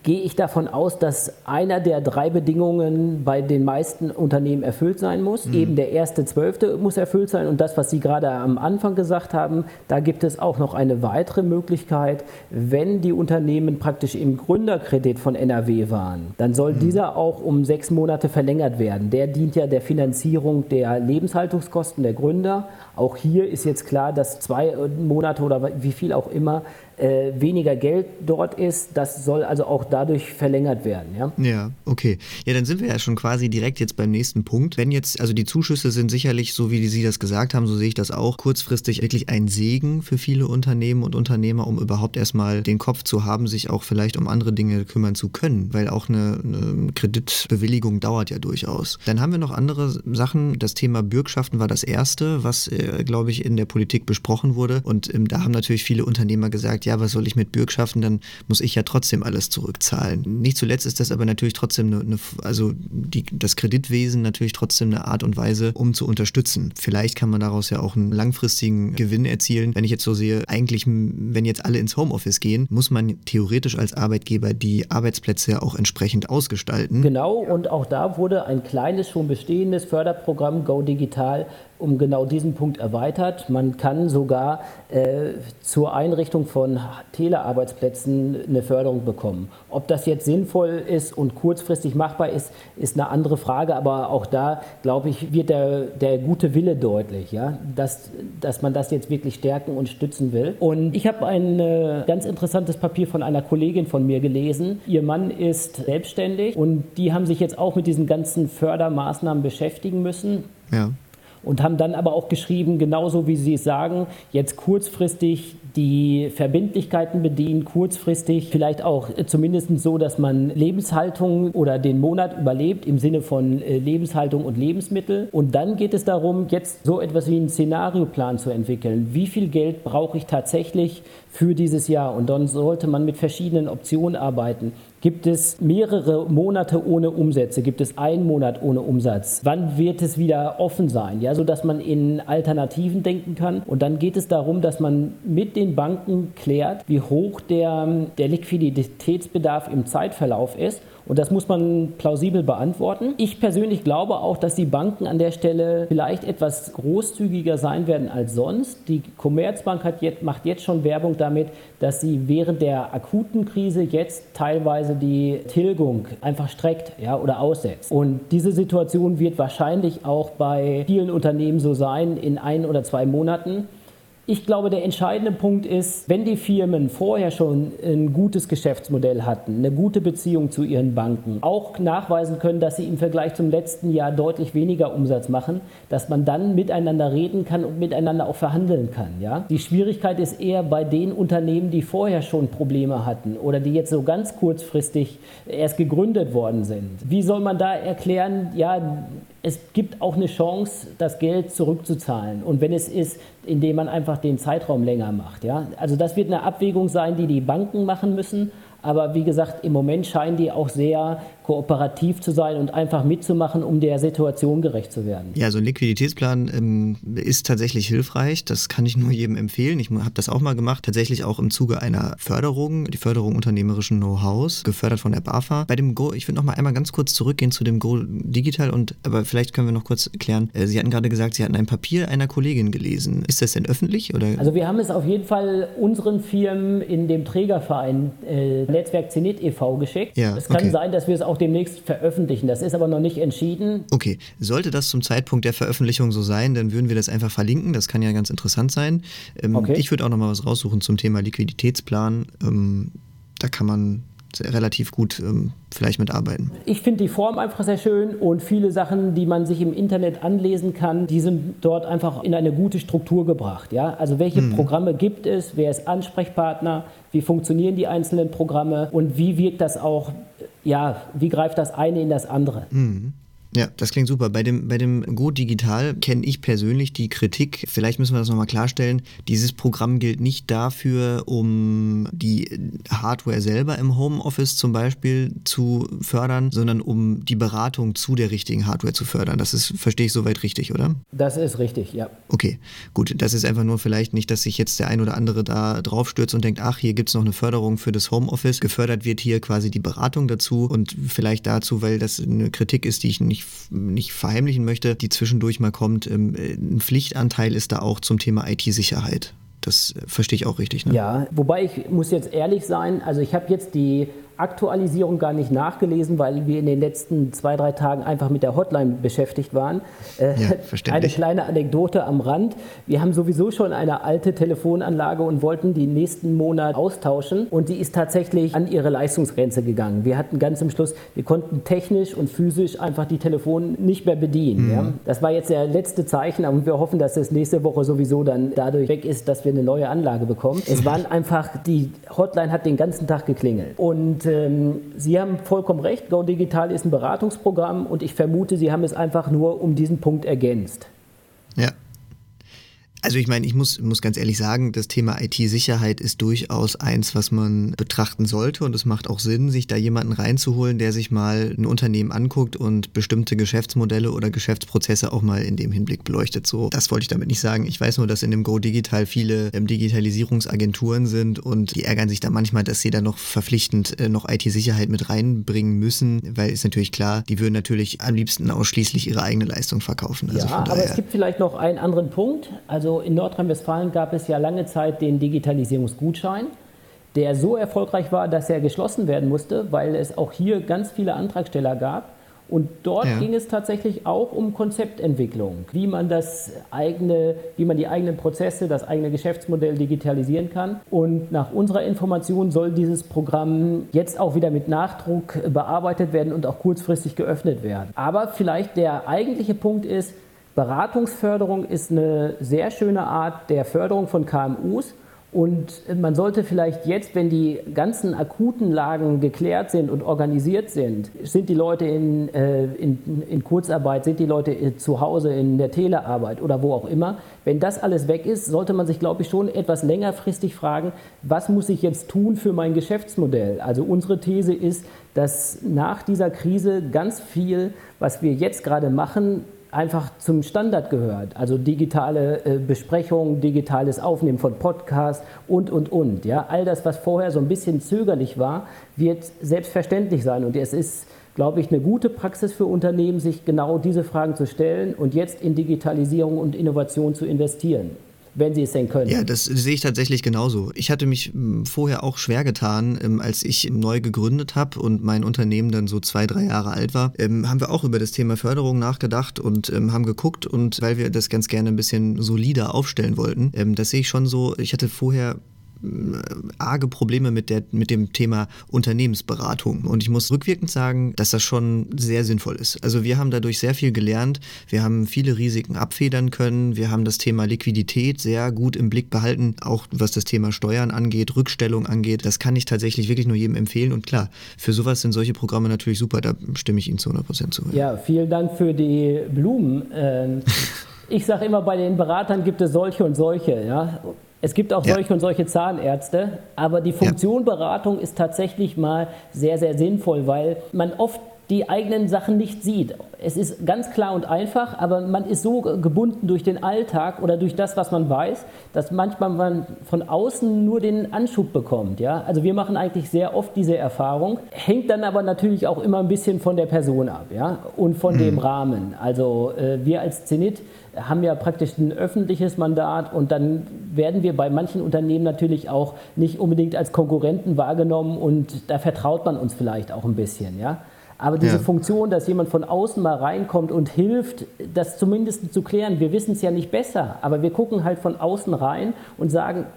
gehe ich davon aus, dass einer der drei Bedingungen bei den meisten Unternehmen erfüllt sein muss. Mhm. Eben der erste Zwölfte muss erfüllt sein. Und das, was Sie gerade am Anfang gesagt haben, da gibt es auch noch eine weitere Möglichkeit. Wenn die Unternehmen praktisch im Gründerkredit von NRW waren, dann soll mhm. dieser auch um sechs Monate verlängert werden. Der dient ja der Finanzierung der Lebenshaltungskosten der Gründer. Auch hier ist jetzt klar, dass zwei Monate oder wie viel auch immer äh, weniger Geld dort ist. Das soll also auch dadurch verlängert werden. Ja? ja, okay. Ja, dann sind wir ja schon quasi direkt jetzt beim nächsten Punkt. Wenn jetzt, also die Zuschüsse sind sicherlich, so wie Sie das gesagt haben, so sehe ich das auch, kurzfristig wirklich ein Segen für viele Unternehmen und Unternehmer, um überhaupt erstmal den Kopf zu haben, sich auch vielleicht um andere Dinge kümmern zu können, weil auch eine, eine Kreditbewilligung dauert ja durchaus. Dann haben wir noch andere Sachen. Das Thema Bürgschaften war das erste, was, äh, glaube ich, in der Politik besprochen wurde. Und ähm, da haben natürlich viele Unternehmer gesagt, ja, ja, was soll ich mit Bürgschaften, dann muss ich ja trotzdem alles zurückzahlen. Nicht zuletzt ist das aber natürlich trotzdem eine, eine also die, das Kreditwesen natürlich trotzdem eine Art und Weise, um zu unterstützen. Vielleicht kann man daraus ja auch einen langfristigen Gewinn erzielen. Wenn ich jetzt so sehe, eigentlich, wenn jetzt alle ins Homeoffice gehen, muss man theoretisch als Arbeitgeber die Arbeitsplätze ja auch entsprechend ausgestalten. Genau, und auch da wurde ein kleines, schon bestehendes Förderprogramm Go Digital um genau diesen Punkt erweitert. Man kann sogar äh, zur Einrichtung von Telearbeitsplätzen eine Förderung bekommen. Ob das jetzt sinnvoll ist und kurzfristig machbar ist, ist eine andere Frage. Aber auch da, glaube ich, wird der, der gute Wille deutlich, ja? dass, dass man das jetzt wirklich stärken und stützen will. Und ich habe ein äh, ganz interessantes Papier von einer Kollegin von mir gelesen. Ihr Mann ist selbstständig und die haben sich jetzt auch mit diesen ganzen Fördermaßnahmen beschäftigen müssen. Ja und haben dann aber auch geschrieben, genauso wie Sie es sagen, jetzt kurzfristig die Verbindlichkeiten bedienen, kurzfristig vielleicht auch zumindest so, dass man Lebenshaltung oder den Monat überlebt im Sinne von äh, Lebenshaltung und Lebensmittel. Und dann geht es darum, jetzt so etwas wie einen Szenarioplan zu entwickeln. Wie viel Geld brauche ich tatsächlich für dieses Jahr? Und dann sollte man mit verschiedenen Optionen arbeiten. Gibt es mehrere Monate ohne Umsätze? Gibt es einen Monat ohne Umsatz? Wann wird es wieder offen sein? Ja, so dass man in Alternativen denken kann. Und dann geht es darum, dass man mit den Banken klärt, wie hoch der, der Liquiditätsbedarf im Zeitverlauf ist und das muss man plausibel beantworten. Ich persönlich glaube auch, dass die Banken an der Stelle vielleicht etwas großzügiger sein werden als sonst. Die Commerzbank jetzt, macht jetzt schon Werbung damit, dass sie während der akuten Krise jetzt teilweise die Tilgung einfach streckt ja, oder aussetzt. Und diese Situation wird wahrscheinlich auch bei vielen Unternehmen so sein in ein oder zwei Monaten. Ich glaube, der entscheidende Punkt ist, wenn die Firmen vorher schon ein gutes Geschäftsmodell hatten, eine gute Beziehung zu ihren Banken, auch nachweisen können, dass sie im Vergleich zum letzten Jahr deutlich weniger Umsatz machen, dass man dann miteinander reden kann und miteinander auch verhandeln kann. Ja? Die Schwierigkeit ist eher bei den Unternehmen, die vorher schon Probleme hatten oder die jetzt so ganz kurzfristig erst gegründet worden sind. Wie soll man da erklären, ja, es gibt auch eine Chance, das Geld zurückzuzahlen. Und wenn es ist, indem man einfach den Zeitraum länger macht. Ja? Also das wird eine Abwägung sein, die die Banken machen müssen. Aber wie gesagt, im Moment scheinen die auch sehr kooperativ zu sein und einfach mitzumachen, um der Situation gerecht zu werden. Ja, so ein Liquiditätsplan ähm, ist tatsächlich hilfreich. Das kann ich nur jedem empfehlen. Ich habe das auch mal gemacht, tatsächlich auch im Zuge einer Förderung, die Förderung unternehmerischen Know-hows, gefördert von der BAFA. Bei dem Go, ich würde noch mal einmal ganz kurz zurückgehen zu dem Go Digital und aber vielleicht können wir noch kurz erklären. Äh, Sie hatten gerade gesagt, Sie hatten ein Papier einer Kollegin gelesen. Ist das denn öffentlich oder? Also wir haben es auf jeden Fall unseren Firmen in dem Trägerverein äh, Netzwerk Zenit e.V. geschickt. Ja, es kann okay. sein, dass wir es auch demnächst veröffentlichen. Das ist aber noch nicht entschieden. Okay, sollte das zum Zeitpunkt der Veröffentlichung so sein, dann würden wir das einfach verlinken. Das kann ja ganz interessant sein. Ähm, okay. Ich würde auch noch mal was raussuchen zum Thema Liquiditätsplan. Ähm, da kann man relativ gut ähm, vielleicht mitarbeiten. Ich finde die Form einfach sehr schön und viele Sachen, die man sich im Internet anlesen kann, die sind dort einfach in eine gute Struktur gebracht. Ja? Also welche hm. Programme gibt es, wer ist Ansprechpartner, wie funktionieren die einzelnen Programme und wie wirkt das auch ja, wie greift das eine in das andere? Mhm. Ja, das klingt super. Bei dem, bei dem Go Digital kenne ich persönlich die Kritik, vielleicht müssen wir das nochmal klarstellen, dieses Programm gilt nicht dafür, um die Hardware selber im Homeoffice zum Beispiel zu fördern, sondern um die Beratung zu der richtigen Hardware zu fördern. Das ist, verstehe ich soweit richtig, oder? Das ist richtig, ja. Okay, gut. Das ist einfach nur vielleicht nicht, dass sich jetzt der ein oder andere da drauf stürzt und denkt, ach, hier gibt es noch eine Förderung für das Homeoffice. Gefördert wird hier quasi die Beratung dazu und vielleicht dazu, weil das eine Kritik ist, die ich nicht nicht, nicht verheimlichen möchte, die zwischendurch mal kommt. Ähm, ein Pflichtanteil ist da auch zum Thema IT-Sicherheit. Das verstehe ich auch richtig. Ne? Ja, wobei ich muss jetzt ehrlich sein, also ich habe jetzt die Aktualisierung gar nicht nachgelesen, weil wir in den letzten zwei, drei Tagen einfach mit der Hotline beschäftigt waren. Äh, ja, *laughs* eine kleine Anekdote am Rand. Wir haben sowieso schon eine alte Telefonanlage und wollten die nächsten Monat austauschen und die ist tatsächlich an ihre Leistungsgrenze gegangen. Wir hatten ganz zum Schluss, wir konnten technisch und physisch einfach die Telefone nicht mehr bedienen. Mhm. Ja. Das war jetzt der letzte Zeichen und wir hoffen, dass es nächste Woche sowieso dann dadurch weg ist, dass wir eine neue Anlage bekommen. Es waren einfach, die Hotline hat den ganzen Tag geklingelt und ähm, Sie haben vollkommen recht, Go Digital ist ein Beratungsprogramm und ich vermute, Sie haben es einfach nur um diesen Punkt ergänzt. Also ich meine, ich muss, muss ganz ehrlich sagen, das Thema IT-Sicherheit ist durchaus eins, was man betrachten sollte und es macht auch Sinn, sich da jemanden reinzuholen, der sich mal ein Unternehmen anguckt und bestimmte Geschäftsmodelle oder Geschäftsprozesse auch mal in dem Hinblick beleuchtet. So, das wollte ich damit nicht sagen. Ich weiß nur, dass in dem Go Digital viele ähm, Digitalisierungsagenturen sind und die ärgern sich da manchmal, dass sie da noch verpflichtend äh, noch IT-Sicherheit mit reinbringen müssen, weil ist natürlich klar, die würden natürlich am liebsten ausschließlich ihre eigene Leistung verkaufen. Also ja, aber es gibt vielleicht noch einen anderen Punkt. Also also in Nordrhein-Westfalen gab es ja lange Zeit den Digitalisierungsgutschein, der so erfolgreich war, dass er geschlossen werden musste, weil es auch hier ganz viele Antragsteller gab. Und dort ja. ging es tatsächlich auch um Konzeptentwicklung, wie man das eigene, wie man die eigenen Prozesse, das eigene Geschäftsmodell digitalisieren kann. Und nach unserer Information soll dieses Programm jetzt auch wieder mit Nachdruck bearbeitet werden und auch kurzfristig geöffnet werden. Aber vielleicht der eigentliche Punkt ist, Beratungsförderung ist eine sehr schöne Art der Förderung von KMUs. Und man sollte vielleicht jetzt, wenn die ganzen akuten Lagen geklärt sind und organisiert sind, sind die Leute in, äh, in, in, Kurzarbeit, sind die Leute äh, zu Hause in der Telearbeit oder wo auch immer, wenn das alles weg ist, sollte man sich, glaube ich, schon etwas längerfristig fragen, was muss ich jetzt tun für mein Geschäftsmodell? Also unsere These ist, dass nach dieser Krise ganz viel, was wir jetzt gerade machen, einfach zum Standard gehört. Also digitale äh, Besprechungen, digitales Aufnehmen von Podcasts und, und, und. Ja? All das, was vorher so ein bisschen zögerlich war, wird selbstverständlich sein. Und es ist, glaube ich, eine gute Praxis für Unternehmen, sich genau diese Fragen zu stellen und jetzt in Digitalisierung und Innovation zu investieren wenn sie es denn können. Ja, das sehe ich tatsächlich genauso. Ich hatte mich hm, vorher auch schwer getan, ähm, als ich neu gegründet habe und mein Unternehmen dann so zwei, drei Jahre alt war, ähm, haben wir auch über das Thema Förderung nachgedacht und ähm, haben geguckt und weil wir das ganz gerne ein bisschen solider aufstellen wollten, das sehe ich schon so, ich hatte vorher arge Probleme mit, der, mit dem Thema Unternehmensberatung. Und ich muss rückwirkend sagen, dass das schon sehr sinnvoll ist. Also wir haben dadurch sehr viel gelernt. Wir haben viele Risiken abfedern können. Wir haben das Thema Liquidität sehr gut im Blick behalten, auch was das Thema Steuern angeht, Rückstellung angeht. Das kann ich tatsächlich wirklich nur jedem empfehlen. Und klar, für sowas sind solche Programme natürlich super. Da stimme ich Ihnen zu 100 Prozent zu. Ja, vielen Dank für die Blumen. Ähm, *laughs* ich sage immer, bei den Beratern gibt es solche und solche. Ja? Es gibt auch ja. solche und solche Zahnärzte, aber die Funktion ja. Beratung ist tatsächlich mal sehr, sehr sinnvoll, weil man oft die eigenen Sachen nicht sieht. Es ist ganz klar und einfach, aber man ist so gebunden durch den Alltag oder durch das, was man weiß, dass manchmal man von außen nur den Anschub bekommt. Ja? Also wir machen eigentlich sehr oft diese Erfahrung, hängt dann aber natürlich auch immer ein bisschen von der Person ab ja? und von mhm. dem Rahmen. Also äh, wir als Zenit haben ja praktisch ein öffentliches Mandat und dann werden wir bei manchen Unternehmen natürlich auch nicht unbedingt als Konkurrenten wahrgenommen und da vertraut man uns vielleicht auch ein bisschen. Ja? Aber diese ja. Funktion, dass jemand von außen mal reinkommt und hilft, das zumindest zu klären, wir wissen es ja nicht besser, aber wir gucken halt von außen rein und sagen,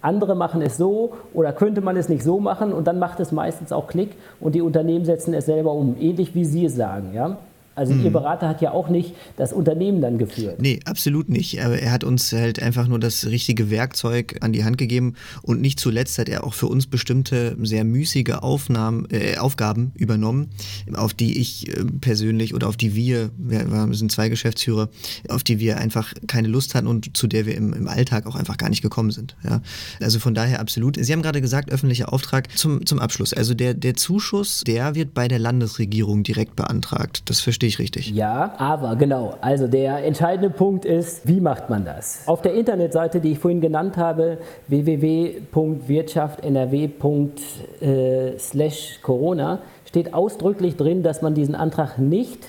andere machen es so oder könnte man es nicht so machen und dann macht es meistens auch Klick und die Unternehmen setzen es selber um, ähnlich wie Sie es sagen. Ja? Also mhm. Ihr Berater hat ja auch nicht das Unternehmen dann geführt. Nee, absolut nicht. Aber er hat uns halt einfach nur das richtige Werkzeug an die Hand gegeben und nicht zuletzt hat er auch für uns bestimmte sehr müßige Aufnahmen, äh, Aufgaben übernommen, auf die ich äh, persönlich oder auf die wir, wir, wir, sind zwei Geschäftsführer, auf die wir einfach keine Lust hatten und zu der wir im, im Alltag auch einfach gar nicht gekommen sind. Ja? Also von daher absolut. Sie haben gerade gesagt, öffentlicher Auftrag zum, zum Abschluss. Also der, der Zuschuss, der wird bei der Landesregierung direkt beantragt. Das verstehe verstehe ich richtig. Ja, aber genau. Also der entscheidende Punkt ist, wie macht man das? Auf der Internetseite, die ich vorhin genannt habe, www.wirtschaftnrw.corona, steht ausdrücklich drin, dass man diesen Antrag nicht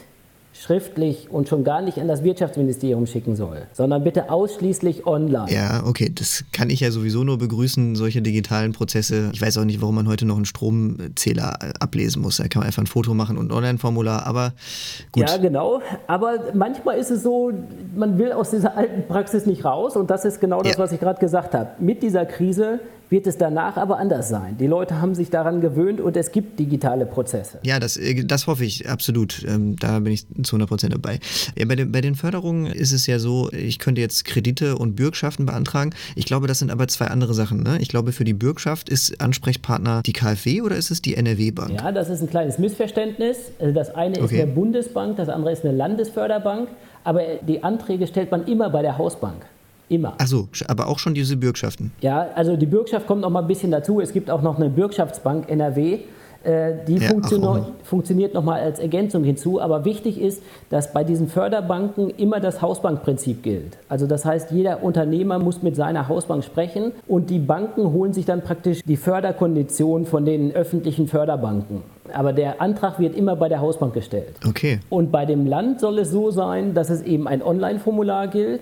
schriftlich und schon gar nicht an das Wirtschaftsministerium schicken soll, sondern bitte ausschließlich online. Ja, okay, das kann ich ja sowieso nur begrüßen, solche digitalen Prozesse. Ich weiß auch nicht, warum man heute noch einen Stromzähler äh, ablesen muss. Da kann man einfach ein Foto machen und ein Online-Formular, aber gut. Ja, genau. Aber manchmal ist es so, man will aus dieser alten Praxis nicht raus und das ist genau das, ja. was ich gerade gesagt habe. Mit dieser Krise wird es danach aber anders sein. Die Leute haben sich daran gewöhnt und es gibt digitale Prozesse. Ja, das, äh, das hoffe ich absolut. Ähm, da bin ich zu 100 Prozent dabei. Bei, den, bei den Förderungen ist es ja so, ich könnte jetzt Kredite und Bürgschaften beantragen. Ich glaube, das sind aber zwei andere Sachen. Ne? Ich glaube, für die Bürgschaft ist Ansprechpartner die KfW oder ist es die NRW-Bank? Ja, das ist ein kleines Missverständnis. Also das eine okay. ist eine Bundesbank, das andere ist eine Landesförderbank. Aber die Anträge stellt man immer bei der Hausbank. Immer. Achso, aber auch schon diese Bürgschaften. Ja, also die Bürgschaft kommt noch mal ein bisschen dazu. Es gibt auch noch eine Bürgschaftsbank NRW. Äh, die ja, funktio funktioniert nochmal als Ergänzung hinzu. Aber wichtig ist, dass bei diesen Förderbanken immer das Hausbankprinzip gilt. Also das heißt, jeder Unternehmer muss mit seiner Hausbank sprechen und die Banken holen sich dann praktisch die Förderkondition von den öffentlichen Förderbanken. Aber der Antrag wird immer bei der Hausbank gestellt. Okay. Und bei dem Land soll es so sein, dass es eben ein Online-Formular gilt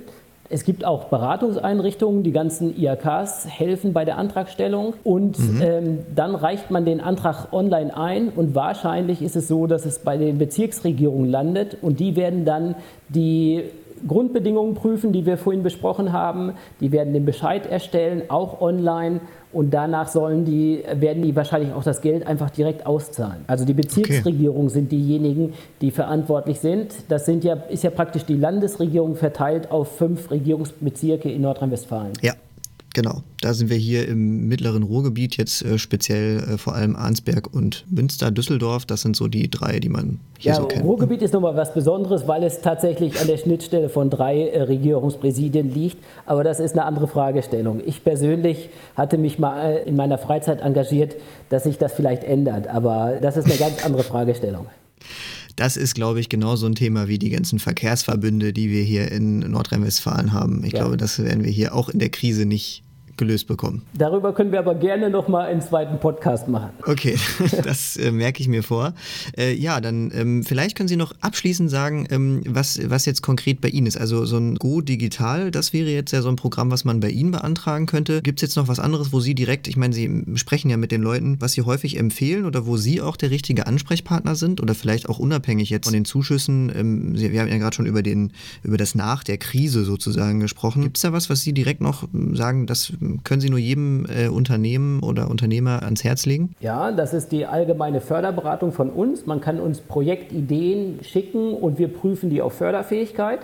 es gibt auch Beratungseinrichtungen, die ganzen IAKs helfen bei der Antragstellung und mhm. ähm, dann reicht man den Antrag online ein und wahrscheinlich ist es so, dass es bei den Bezirksregierungen landet und die werden dann die Grundbedingungen prüfen, die wir vorhin besprochen haben. Die werden den Bescheid erstellen, auch online. Und danach sollen die, werden die wahrscheinlich auch das Geld einfach direkt auszahlen. Also die Bezirksregierungen okay. sind diejenigen, die verantwortlich sind. Das sind ja, ist ja praktisch die Landesregierung verteilt auf fünf Regierungsbezirke in Nordrhein-Westfalen. Ja, Genau, da sind wir hier im mittleren Ruhrgebiet, jetzt äh, speziell äh, vor allem Arnsberg und Münster, Düsseldorf. Das sind so die drei, die man hier ja, so kennt. Ruhrgebiet ne? ist nochmal was Besonderes, weil es tatsächlich an der Schnittstelle von drei äh, Regierungspräsidien liegt. Aber das ist eine andere Fragestellung. Ich persönlich hatte mich mal äh, in meiner Freizeit engagiert, dass sich das vielleicht ändert. Aber das ist eine ganz andere Fragestellung. Das ist, glaube ich, genau so ein Thema wie die ganzen Verkehrsverbünde, die wir hier in Nordrhein-Westfalen haben. Ich ja. glaube, das werden wir hier auch in der Krise nicht gelöst bekommen. Darüber können wir aber gerne noch mal einen zweiten Podcast machen. Okay, *laughs* das äh, merke ich mir vor. Äh, ja, dann ähm, vielleicht können Sie noch abschließend sagen, ähm, was, was jetzt konkret bei Ihnen ist. Also so ein Go Digital, das wäre jetzt ja so ein Programm, was man bei Ihnen beantragen könnte. Gibt es jetzt noch was anderes, wo Sie direkt, ich meine, Sie sprechen ja mit den Leuten, was Sie häufig empfehlen oder wo Sie auch der richtige Ansprechpartner sind oder vielleicht auch unabhängig jetzt von den Zuschüssen. Ähm, Sie, wir haben ja gerade schon über, den, über das Nach der Krise sozusagen gesprochen. Gibt es da was, was Sie direkt noch sagen, das können Sie nur jedem äh, Unternehmen oder Unternehmer ans Herz legen? Ja, das ist die allgemeine Förderberatung von uns. Man kann uns Projektideen schicken und wir prüfen die auf Förderfähigkeit.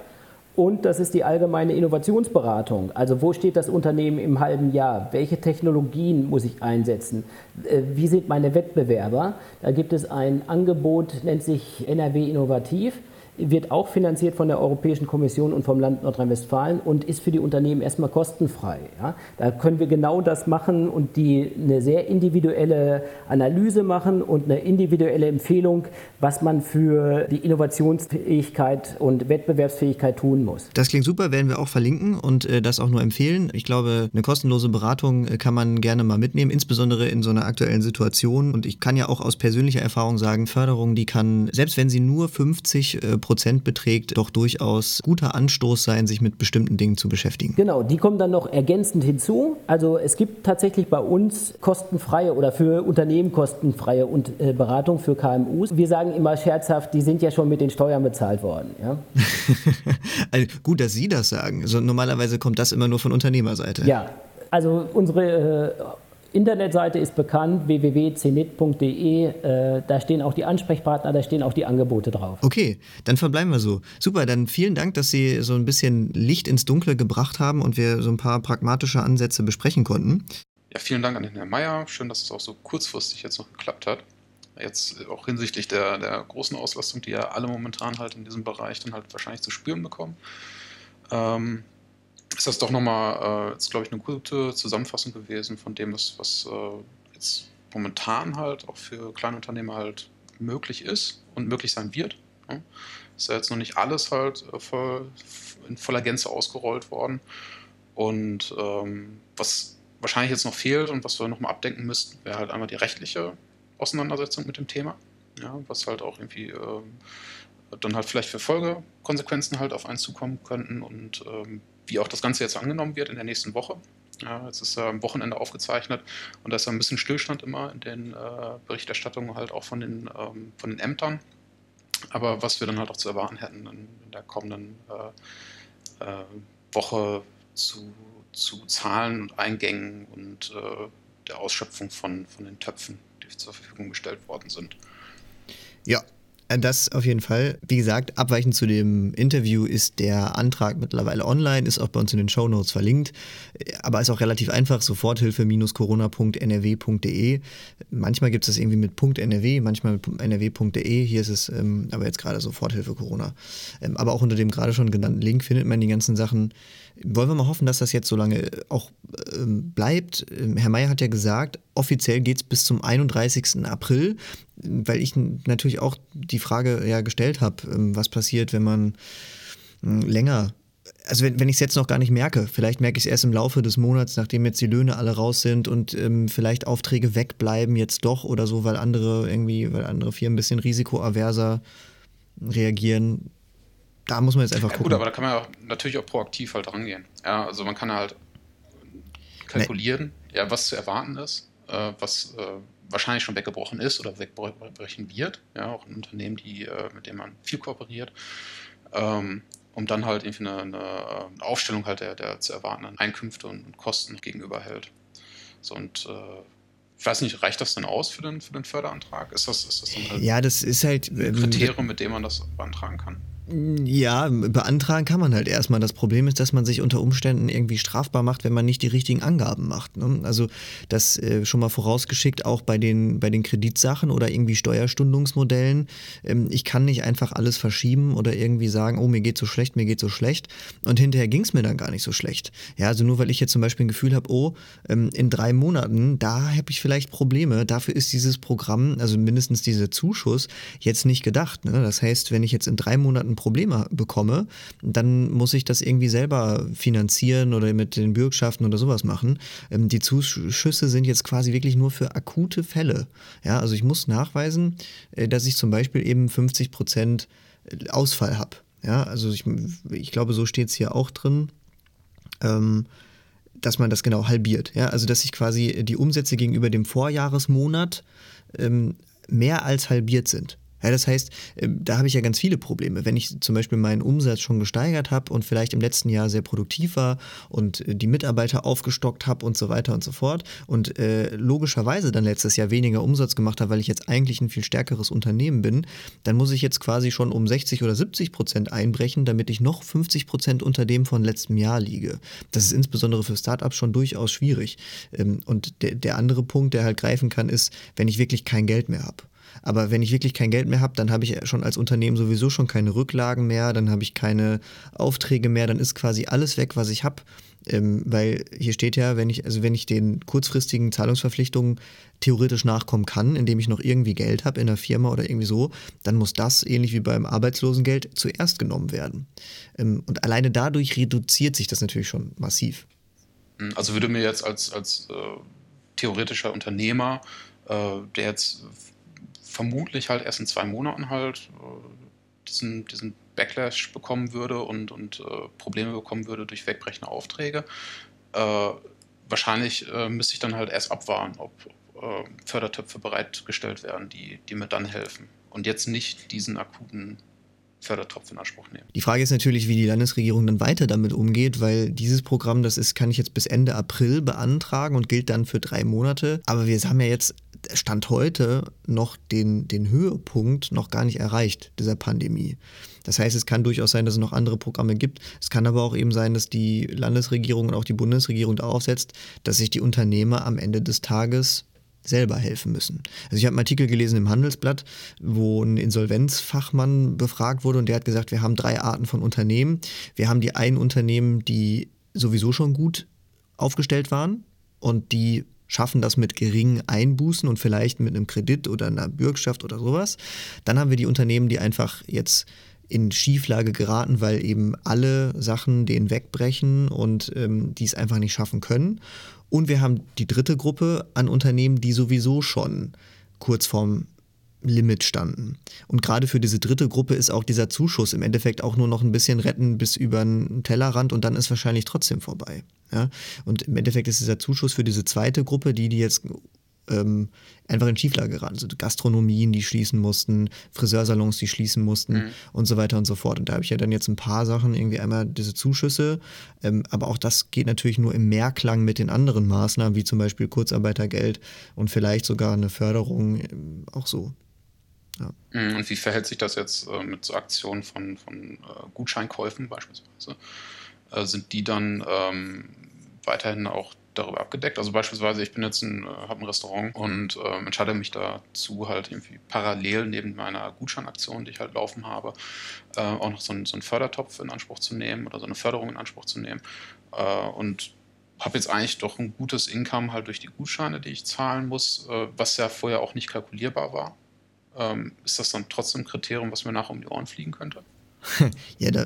Und das ist die allgemeine Innovationsberatung. Also wo steht das Unternehmen im halben Jahr? Welche Technologien muss ich einsetzen? Äh, wie sind meine Wettbewerber? Da gibt es ein Angebot, nennt sich NRW Innovativ wird auch finanziert von der Europäischen Kommission und vom Land Nordrhein-Westfalen und ist für die Unternehmen erstmal kostenfrei. Ja? Da können wir genau das machen und die eine sehr individuelle Analyse machen und eine individuelle Empfehlung, was man für die Innovationsfähigkeit und Wettbewerbsfähigkeit tun muss. Das klingt super, werden wir auch verlinken und äh, das auch nur empfehlen. Ich glaube, eine kostenlose Beratung äh, kann man gerne mal mitnehmen, insbesondere in so einer aktuellen Situation. Und ich kann ja auch aus persönlicher Erfahrung sagen, Förderung, die kann, selbst wenn sie nur 50 äh, Prozent beträgt, doch durchaus guter Anstoß sein, sich mit bestimmten Dingen zu beschäftigen. Genau, die kommen dann noch ergänzend hinzu. Also es gibt tatsächlich bei uns kostenfreie oder für Unternehmen kostenfreie und, äh, Beratung für KMUs. Wir sagen immer scherzhaft, die sind ja schon mit den Steuern bezahlt worden. Ja? *laughs* also gut, dass Sie das sagen. Also normalerweise kommt das immer nur von Unternehmerseite. Ja, also unsere äh, Internetseite ist bekannt, www.zenit.de. Äh, da stehen auch die Ansprechpartner, da stehen auch die Angebote drauf. Okay, dann verbleiben wir so. Super, dann vielen Dank, dass Sie so ein bisschen Licht ins Dunkle gebracht haben und wir so ein paar pragmatische Ansätze besprechen konnten. Ja, vielen Dank an den Herrn Mayer. Schön, dass es auch so kurzfristig jetzt noch geklappt hat. Jetzt auch hinsichtlich der, der großen Auslastung, die ja alle momentan halt in diesem Bereich dann halt wahrscheinlich zu spüren bekommen. Ähm, ist das doch nochmal, äh, glaube ich, eine gute Zusammenfassung gewesen von dem, was, was äh, jetzt momentan halt auch für Kleinunternehmer halt möglich ist und möglich sein wird. Ja. Ist ja jetzt noch nicht alles halt äh, voll, in voller Gänze ausgerollt worden. Und ähm, was wahrscheinlich jetzt noch fehlt und was wir nochmal abdenken müssten, wäre halt einmal die rechtliche Auseinandersetzung mit dem Thema. Ja, was halt auch irgendwie ähm, dann halt vielleicht für Folgekonsequenzen halt auf einen zukommen könnten und ähm, wie auch das Ganze jetzt angenommen wird in der nächsten Woche. Ja, jetzt ist am Wochenende aufgezeichnet und da ist ein bisschen Stillstand immer in den äh, Berichterstattungen halt auch von den, ähm, von den Ämtern. Aber was wir dann halt auch zu erwarten hätten in, der kommenden äh, äh, Woche zu, zu Zahlen und Eingängen und der Ausschöpfung von, von den Töpfen, die zur Verfügung gestellt worden sind. Ja, das auf jeden Fall. Wie gesagt, abweichend zu dem Interview ist der Antrag mittlerweile online, ist auch bei uns in den Show Notes verlinkt, äh, aber ist auch relativ einfach, soforthilfe-corona.nrw.de. Manchmal gibt es das irgendwie mit .nrw, manchmal mit nrw.de, hier ist es ähm, aber jetzt gerade Soforthilfe Corona. Ähm, aber auch unter dem gerade schon genannten Link findet man die ganzen Sachen. Wollen wir mal hoffen, dass das jetzt so lange auch ähm, bleibt. Ähm, Herr Mayer hat ja gesagt, offiziell geht es bis zum 31. April, weil ich natürlich auch die Frage ja gestellt habe, ähm, was passiert, wenn man äh, länger also wenn, wenn ich es jetzt noch gar nicht merke, vielleicht merke ich es erst im Laufe des Monats, nachdem jetzt die Löhne alle raus sind und ähm, vielleicht Aufträge wegbleiben jetzt doch oder so, weil andere irgendwie, weil andere Firmen ein bisschen risikoaverser reagieren da muss man jetzt einfach gucken. Ja, gut, aber da kann man ja auch natürlich auch proaktiv halt rangehen. Ja, also man kann halt kalkulieren, nee. ja, was zu erwarten ist, äh, was äh, wahrscheinlich schon weggebrochen ist oder wegbrechen wird. Ja, auch ein Unternehmen, die, äh, mit dem man viel kooperiert. Ähm, um dann halt irgendwie eine, eine, Aufstellung halt der, der zu erwartenden Einkünfte und Kosten gegenüberhält. So und äh, ich weiß nicht, reicht das denn aus für den, für den Förderantrag? Ist das, ist das dann halt ja, das ist halt ein ähm, Kriterium, mit dem man das beantragen kann? Ja, beantragen kann man halt erstmal. Das Problem ist, dass man sich unter Umständen irgendwie strafbar macht, wenn man nicht die richtigen Angaben macht. Ne? Also das äh, schon mal vorausgeschickt, auch bei den, bei den Kreditsachen oder irgendwie Steuerstundungsmodellen. Ähm, ich kann nicht einfach alles verschieben oder irgendwie sagen, oh, mir geht so schlecht, mir geht so schlecht. Und hinterher ging es mir dann gar nicht so schlecht. Ja, also nur weil ich jetzt zum Beispiel ein Gefühl habe, oh, ähm, in drei Monaten, da habe ich vielleicht Probleme. Dafür ist dieses Programm, also mindestens dieser Zuschuss, jetzt nicht gedacht. Ne? Das heißt, wenn ich jetzt in drei Monaten Probleme bekomme, dann muss ich das irgendwie selber finanzieren oder mit den Bürgschaften oder sowas machen. Ähm, die Zuschüsse sind jetzt quasi wirklich nur für akute Fälle. Ja, also ich muss nachweisen, äh, dass ich zum Beispiel eben 50 Prozent Ausfall habe. Ja, also ich, ich glaube, so steht es hier auch drin. Ähm, dass man das genau halbiert. Ja? Also dass sich quasi die Umsätze gegenüber dem Vorjahresmonat ähm, mehr als halbiert sind. Ja, das heißt, ähm, da habe ich ja ganz viele Probleme. Wenn ich zum Beispiel meinen Umsatz schon gesteigert habe und vielleicht im letzten Jahr sehr produktiv war und äh, die Mitarbeiter aufgestockt habe und so weiter und so fort und äh, logischerweise dann letztes Jahr weniger Umsatz gemacht habe, weil ich jetzt eigentlich ein viel stärkeres Unternehmen bin, dann muss ich jetzt quasi schon um 60 oder 70 Prozent einbrechen, damit ich noch 50 Prozent unter dem von letztem Jahr liege. Das ist insbesondere für Startups schon durchaus schwierig. Ähm, und der, der andere Punkt, der halt greifen kann, ist, wenn ich wirklich kein Geld mehr habe. Aber wenn ich wirklich kein Geld mehr habe, dann habe ich schon als Unternehmen sowieso schon keine Rücklagen mehr, dann habe ich keine Aufträge mehr, dann ist quasi alles weg, was ich habe. Ähm, weil hier steht ja, wenn ich, also wenn ich den kurzfristigen Zahlungsverpflichtungen theoretisch nachkommen kann, indem ich noch irgendwie Geld habe in der Firma oder irgendwie so, dann muss das, ähnlich wie beim Arbeitslosengeld, zuerst genommen werden. Ähm, und alleine dadurch reduziert sich das natürlich schon massiv. Also würde mir jetzt als, als äh, theoretischer Unternehmer, äh, der jetzt vermutlich halt erst in zwei Monaten halt äh, diesen, diesen Backlash bekommen würde und, und äh, Probleme bekommen würde durch wegbrechende Aufträge. Äh, wahrscheinlich äh, müsste ich dann halt erst abwarten, ob, ob äh, Fördertöpfe bereitgestellt werden, die, die mir dann helfen. Und jetzt nicht diesen akuten Fördertopf in Anspruch nehmen. Die Frage ist natürlich, wie die Landesregierung dann weiter damit umgeht, weil dieses Programm, das ist, kann ich jetzt bis Ende April beantragen und gilt dann für drei Monate. Aber wir haben ja jetzt Stand heute noch den, den Höhepunkt noch gar nicht erreicht, dieser Pandemie. Das heißt, es kann durchaus sein, dass es noch andere Programme gibt. Es kann aber auch eben sein, dass die Landesregierung und auch die Bundesregierung darauf setzt, dass sich die Unternehmer am Ende des Tages selber helfen müssen. Also ich habe einen Artikel gelesen im Handelsblatt, wo ein Insolvenzfachmann befragt wurde und der hat gesagt, wir haben drei Arten von Unternehmen. Wir haben die einen Unternehmen, die sowieso schon gut aufgestellt waren und die schaffen das mit geringen Einbußen und vielleicht mit einem Kredit oder einer Bürgschaft oder sowas. Dann haben wir die Unternehmen, die einfach jetzt in Schieflage geraten, weil eben alle Sachen denen wegbrechen und ähm, die es einfach nicht schaffen können. Und wir haben die dritte Gruppe an Unternehmen, die sowieso schon kurz vorm Limit standen. Und gerade für diese dritte Gruppe ist auch dieser Zuschuss im Endeffekt auch nur noch ein bisschen retten bis über den Tellerrand und dann ist wahrscheinlich trotzdem vorbei. Ja? Und im Endeffekt ist dieser Zuschuss für diese zweite Gruppe, die, die jetzt ähm, einfach in Schieflage geraten sind. Also Gastronomien, die schließen mussten, Friseursalons, die schließen mussten mhm. und so weiter und so fort. Und da habe ich ja dann jetzt ein paar Sachen, irgendwie einmal diese Zuschüsse, ähm, aber auch das geht natürlich nur im Mehrklang mit den anderen Maßnahmen, wie zum Beispiel Kurzarbeitergeld und vielleicht sogar eine Förderung, ähm, auch so. Ja. Mhm, und wie verhält sich das jetzt äh, mit so Aktionen von, von äh, Gutscheinkäufen beispielsweise? Äh, sind die dann ähm, weiterhin auch darüber abgedeckt? Also beispielsweise, ich bin jetzt ein, äh, habe ein Restaurant und ähm, entscheide mich dazu, halt irgendwie parallel neben meiner Gutscheinaktion, die ich halt laufen habe, äh, auch noch so, ein, so einen Fördertopf in Anspruch zu nehmen oder so eine Förderung in Anspruch zu nehmen. Äh, und habe jetzt eigentlich doch ein gutes Income halt durch die Gutscheine, die ich zahlen muss, was ja vorher auch nicht kalkulierbar war. Ähm, ist das dann trotzdem ein Kriterium, was mir nachher um die Ohren fliegen könnte? *laughs* ja, da,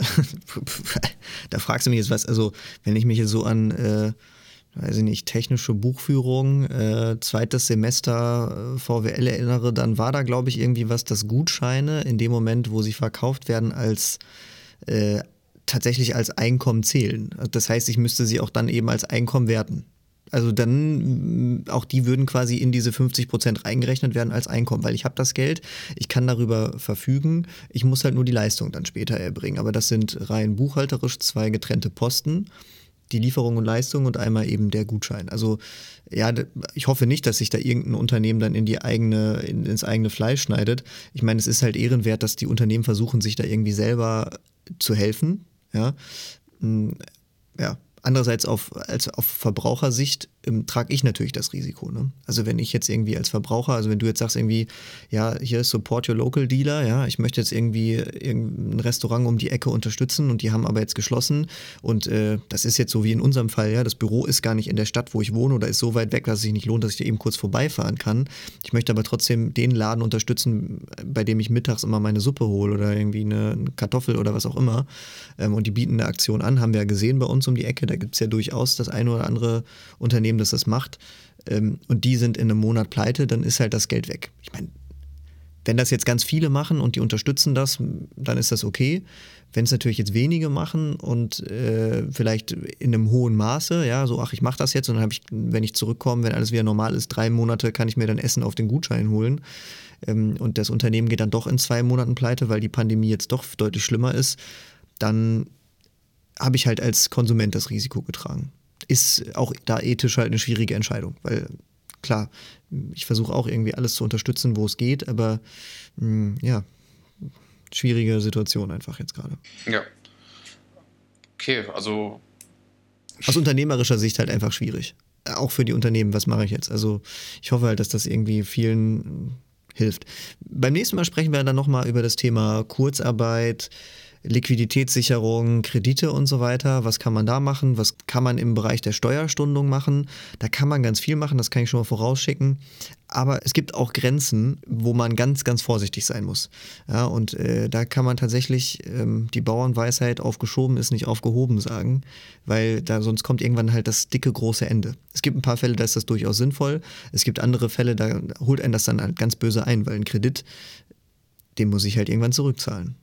*laughs* da fragst du mich jetzt was. Also, wenn ich mich jetzt so an, äh, weiß ich nicht, technische Buchführung, äh, zweites Semester äh, VWL erinnere, dann war da, glaube ich, irgendwie was, dass Gutscheine in dem Moment, wo sie verkauft werden, als äh, tatsächlich als Einkommen zählen. Das heißt, ich müsste sie auch dann eben als Einkommen werten. Also dann, mm, auch die würden quasi in diese 50 Prozent reingerechnet werden als Einkommen, weil ich habe das Geld, ich kann darüber verfügen, ich muss halt nur die Leistung dann später erbringen. Aber das sind rein buchhalterisch zwei getrennte Posten, die Lieferung und Leistung und einmal eben der Gutschein. Also ja, ich hoffe nicht, dass sich da irgendein Unternehmen dann in die eigene, in, ins eigene Fleisch schneidet. Ich meine, es ist halt ehrenwert, dass die Unternehmen versuchen, sich da irgendwie selber zu helfen, ja, mm, ja. Andererseits auf, als auf Verbrauchersicht ähm, trage ich natürlich das Risiko. Ne? Also wenn ich jetzt irgendwie als Verbraucher, also wenn du jetzt sagst irgendwie, ja, hier Support Your Local Dealer, ja, ich möchte jetzt irgendwie ein Restaurant um die Ecke unterstützen und die haben aber jetzt geschlossen und äh, das ist jetzt so wie in unserem Fall, ja, das Büro ist gar nicht in der Stadt, wo ich wohne oder ist so weit weg, dass es sich nicht lohnt, dass ich da eben kurz vorbeifahren kann. Ich möchte aber trotzdem den Laden unterstützen, bei dem ich mittags immer meine Suppe hole oder irgendwie eine, eine Kartoffel oder was auch immer ähm, und die bieten eine Aktion an, haben wir ja gesehen bei uns um die Ecke, da gibt es ja durchaus das eine oder andere Unternehmen, Unternehmen, das das macht, ähm, und die sind in einem Monat pleite, dann ist halt das Geld weg. Ich meine, wenn das jetzt ganz viele machen und die unterstützen das, dann ist das okay. Wenn es natürlich jetzt wenige machen und äh, vielleicht in einem hohen Maße, ja, so, ach, ich mache das jetzt und dann habe ich, wenn ich zurückkomme, wenn alles wieder normal ist, drei Monate kann ich mir dann Essen auf den Gutschein holen. Ähm, und das Unternehmen geht dann doch in zwei Monaten pleite, weil die Pandemie jetzt doch deutlich schlimmer ist, dann habe ich halt als Konsument das Risiko getragen ist auch da ethisch halt eine schwierige Entscheidung, weil klar, ich versuche auch irgendwie alles zu unterstützen, wo es geht, aber mh, hm, ja, schwierige Situation einfach jetzt gerade. Ja. Okay, also. Aus unternehmerischer Sicht halt einfach schwierig. Auch für die Unternehmen, was mache ich jetzt? Also ich hoffe halt, dass das irgendwie vielen hilft. Beim nächsten Mal sprechen wir dann nochmal über das Thema Kurzarbeit, Liquiditätssicherung, Kredite und so weiter. Was kann man da machen? Was kann man im Bereich der Steuerstundung machen? Da kann man ganz viel machen, das kann ich schon mal vorausschicken. Aber es gibt auch Grenzen, wo man ganz, ganz vorsichtig sein muss. Ja, und äh, da kann man tatsächlich ähm, die Bauernweisheit aufgeschoben ist nicht aufgehoben sagen, weil da sonst kommt irgendwann halt das dicke große Ende. Es gibt ein paar Fälle, da ist das durchaus sinnvoll. Es gibt andere Fälle, da holt einen das dann halt ganz böse ein, weil ein Kredit, den muss ich halt irgendwann zurückzahlen.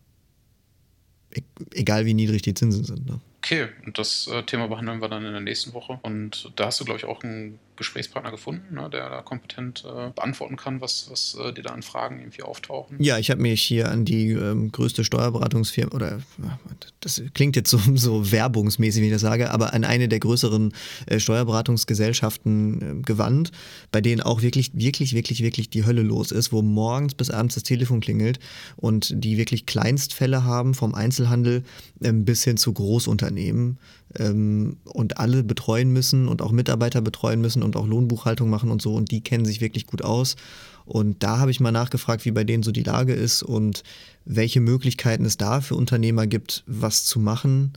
Egal wie niedrig die Zinsen sind. Ne? Okay, und das äh, Thema behandeln wir dann in der nächsten Woche. Und da hast du, glaube ich, auch einen Gesprächspartner gefunden, ne, der da kompetent äh, beantworten kann, was, was äh, dir da an Fragen irgendwie auftauchen. Ja, ich habe mich hier an die ähm, größte Steuerberatungsfirma, oder das klingt jetzt so, *laughs* so werbungsmäßig, wie ich das sage, aber an eine der größeren äh, Steuerberatungsgesellschaften äh, gewandt, bei denen auch wirklich, wirklich, wirklich, wirklich die Hölle los ist, wo morgens bis abends das Telefon klingelt und die wirklich Kleinstfälle haben, vom Einzelhandel ähm, bis hin zu Großunternehmen ähm, und alle betreuen müssen und auch Mitarbeiter betreuen müssen und auch Lohnbuchhaltung machen und so und die kennen sich wirklich gut aus. Und da habe ich mal nachgefragt, wie bei denen so die Lage ist und welche Möglichkeiten es da für Unternehmer gibt, was zu machen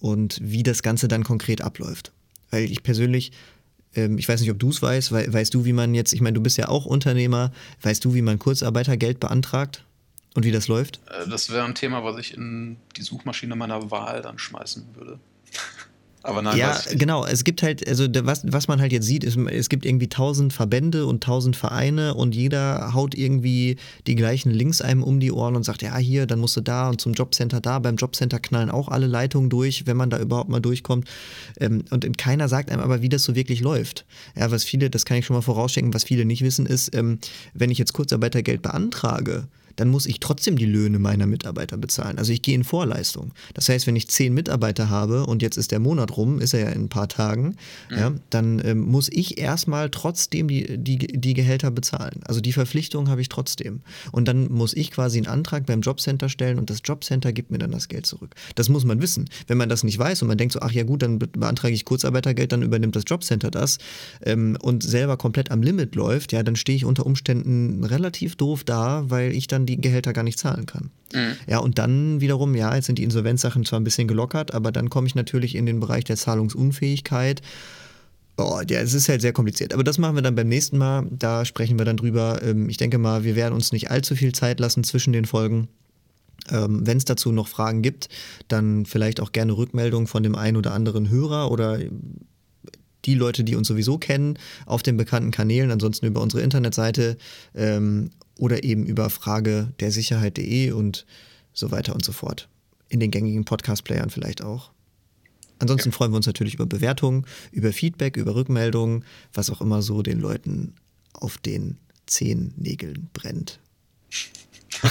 und wie das Ganze dann konkret abläuft. Weil ich persönlich, ähm, ich weiß nicht, ob du es weißt, we weißt du, wie man jetzt, ich meine, du bist ja auch Unternehmer, weißt du, wie man Kurzarbeitergeld beantragt? Und wie das läuft? Äh, das wäre ein Thema, was ich in die Suchmaschine meiner Wahl dann schmeißen würde. Aber nein, ja, genau. Es gibt halt, also was, was man halt jetzt sieht, ist, es gibt irgendwie tausend Verbände und tausend Vereine und jeder haut irgendwie die gleichen Links einem um die Ohren und sagt, ja, hier, dann musst du da und zum Jobcenter da. Beim Jobcenter knallen auch alle Leitungen durch, wenn man da überhaupt mal durchkommt. Ähm, und keiner sagt einem aber, wie das so wirklich läuft. Ja, was viele, das kann ich schon mal vorausschicken, was viele nicht wissen, ist, ähm, wenn ich jetzt Kurzarbeitergeld beantrage, dann muss ich trotzdem die Löhne meiner Mitarbeiter bezahlen. Also ich gehe in Vorleistung. Das heißt, wenn ich zehn Mitarbeiter habe und jetzt ist der Monat rum, ist er ja in ein paar Tagen, mhm. ja, dann ähm, muss ich erstmal trotzdem die, die, die Gehälter bezahlen. Also die Verpflichtung habe ich trotzdem. Und dann muss ich quasi einen Antrag beim Jobcenter stellen und das Jobcenter gibt mir dann das Geld zurück. Das muss man wissen. Wenn man das nicht weiß und man denkt so, ach ja gut, dann beantrage ich Kurzarbeitergeld, dann übernimmt das Jobcenter das ähm, und selber komplett am Limit läuft, ja, dann stehe ich unter Umständen relativ doof da, weil ich dann die Gehälter gar nicht zahlen kann. Mhm. Ja, und dann wiederum, ja, jetzt sind die Insolvenzsachen zwar ein bisschen gelockert, aber dann komme ich natürlich in den Bereich der Zahlungsunfähigkeit. Oh, ja, es ist halt sehr kompliziert. Aber das machen wir dann beim nächsten Mal. Da sprechen wir dann drüber. Ähm, ich denke mal, wir werden uns nicht allzu viel Zeit lassen zwischen den Folgen. Ähm, Wenn es dazu noch Fragen gibt, dann vielleicht auch gerne Rückmeldungen von dem einen oder anderen Hörer oder die Leute, die uns sowieso kennen, auf den bekannten Kanälen, ansonsten über unsere Internetseite ähm, oder eben über frage der Sicherheit.de und so weiter und so fort. In den gängigen Podcast-Playern vielleicht auch. Ansonsten ja. freuen wir uns natürlich über Bewertungen, über Feedback, über Rückmeldungen, was auch immer so den Leuten auf den Zehennägeln brennt. *laughs*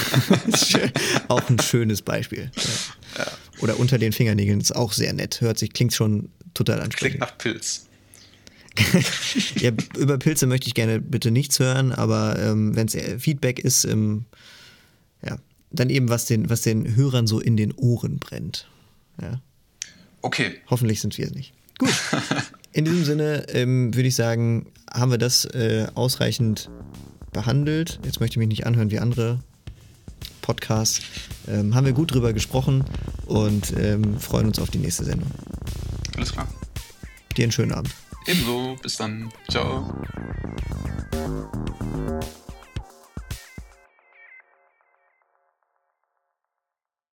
auch ein schönes Beispiel. Ja. Oder unter den Fingernägeln ist auch sehr nett. Hört sich, klingt schon total ansprechend. Klingt nach Pilz. *laughs* ja, über Pilze möchte ich gerne bitte nichts hören, aber ähm, wenn es Feedback ist, ähm, ja, dann eben was den, was den Hörern so in den Ohren brennt. Ja. Okay. Hoffentlich sind wir es nicht. Gut. In diesem Sinne ähm, würde ich sagen, haben wir das äh, ausreichend behandelt. Jetzt möchte ich mich nicht anhören wie andere Podcasts. Ähm, haben wir gut drüber gesprochen und ähm, freuen uns auf die nächste Sendung. Alles klar. Dir einen schönen Abend. Ebenso. Bis dann. Ciao.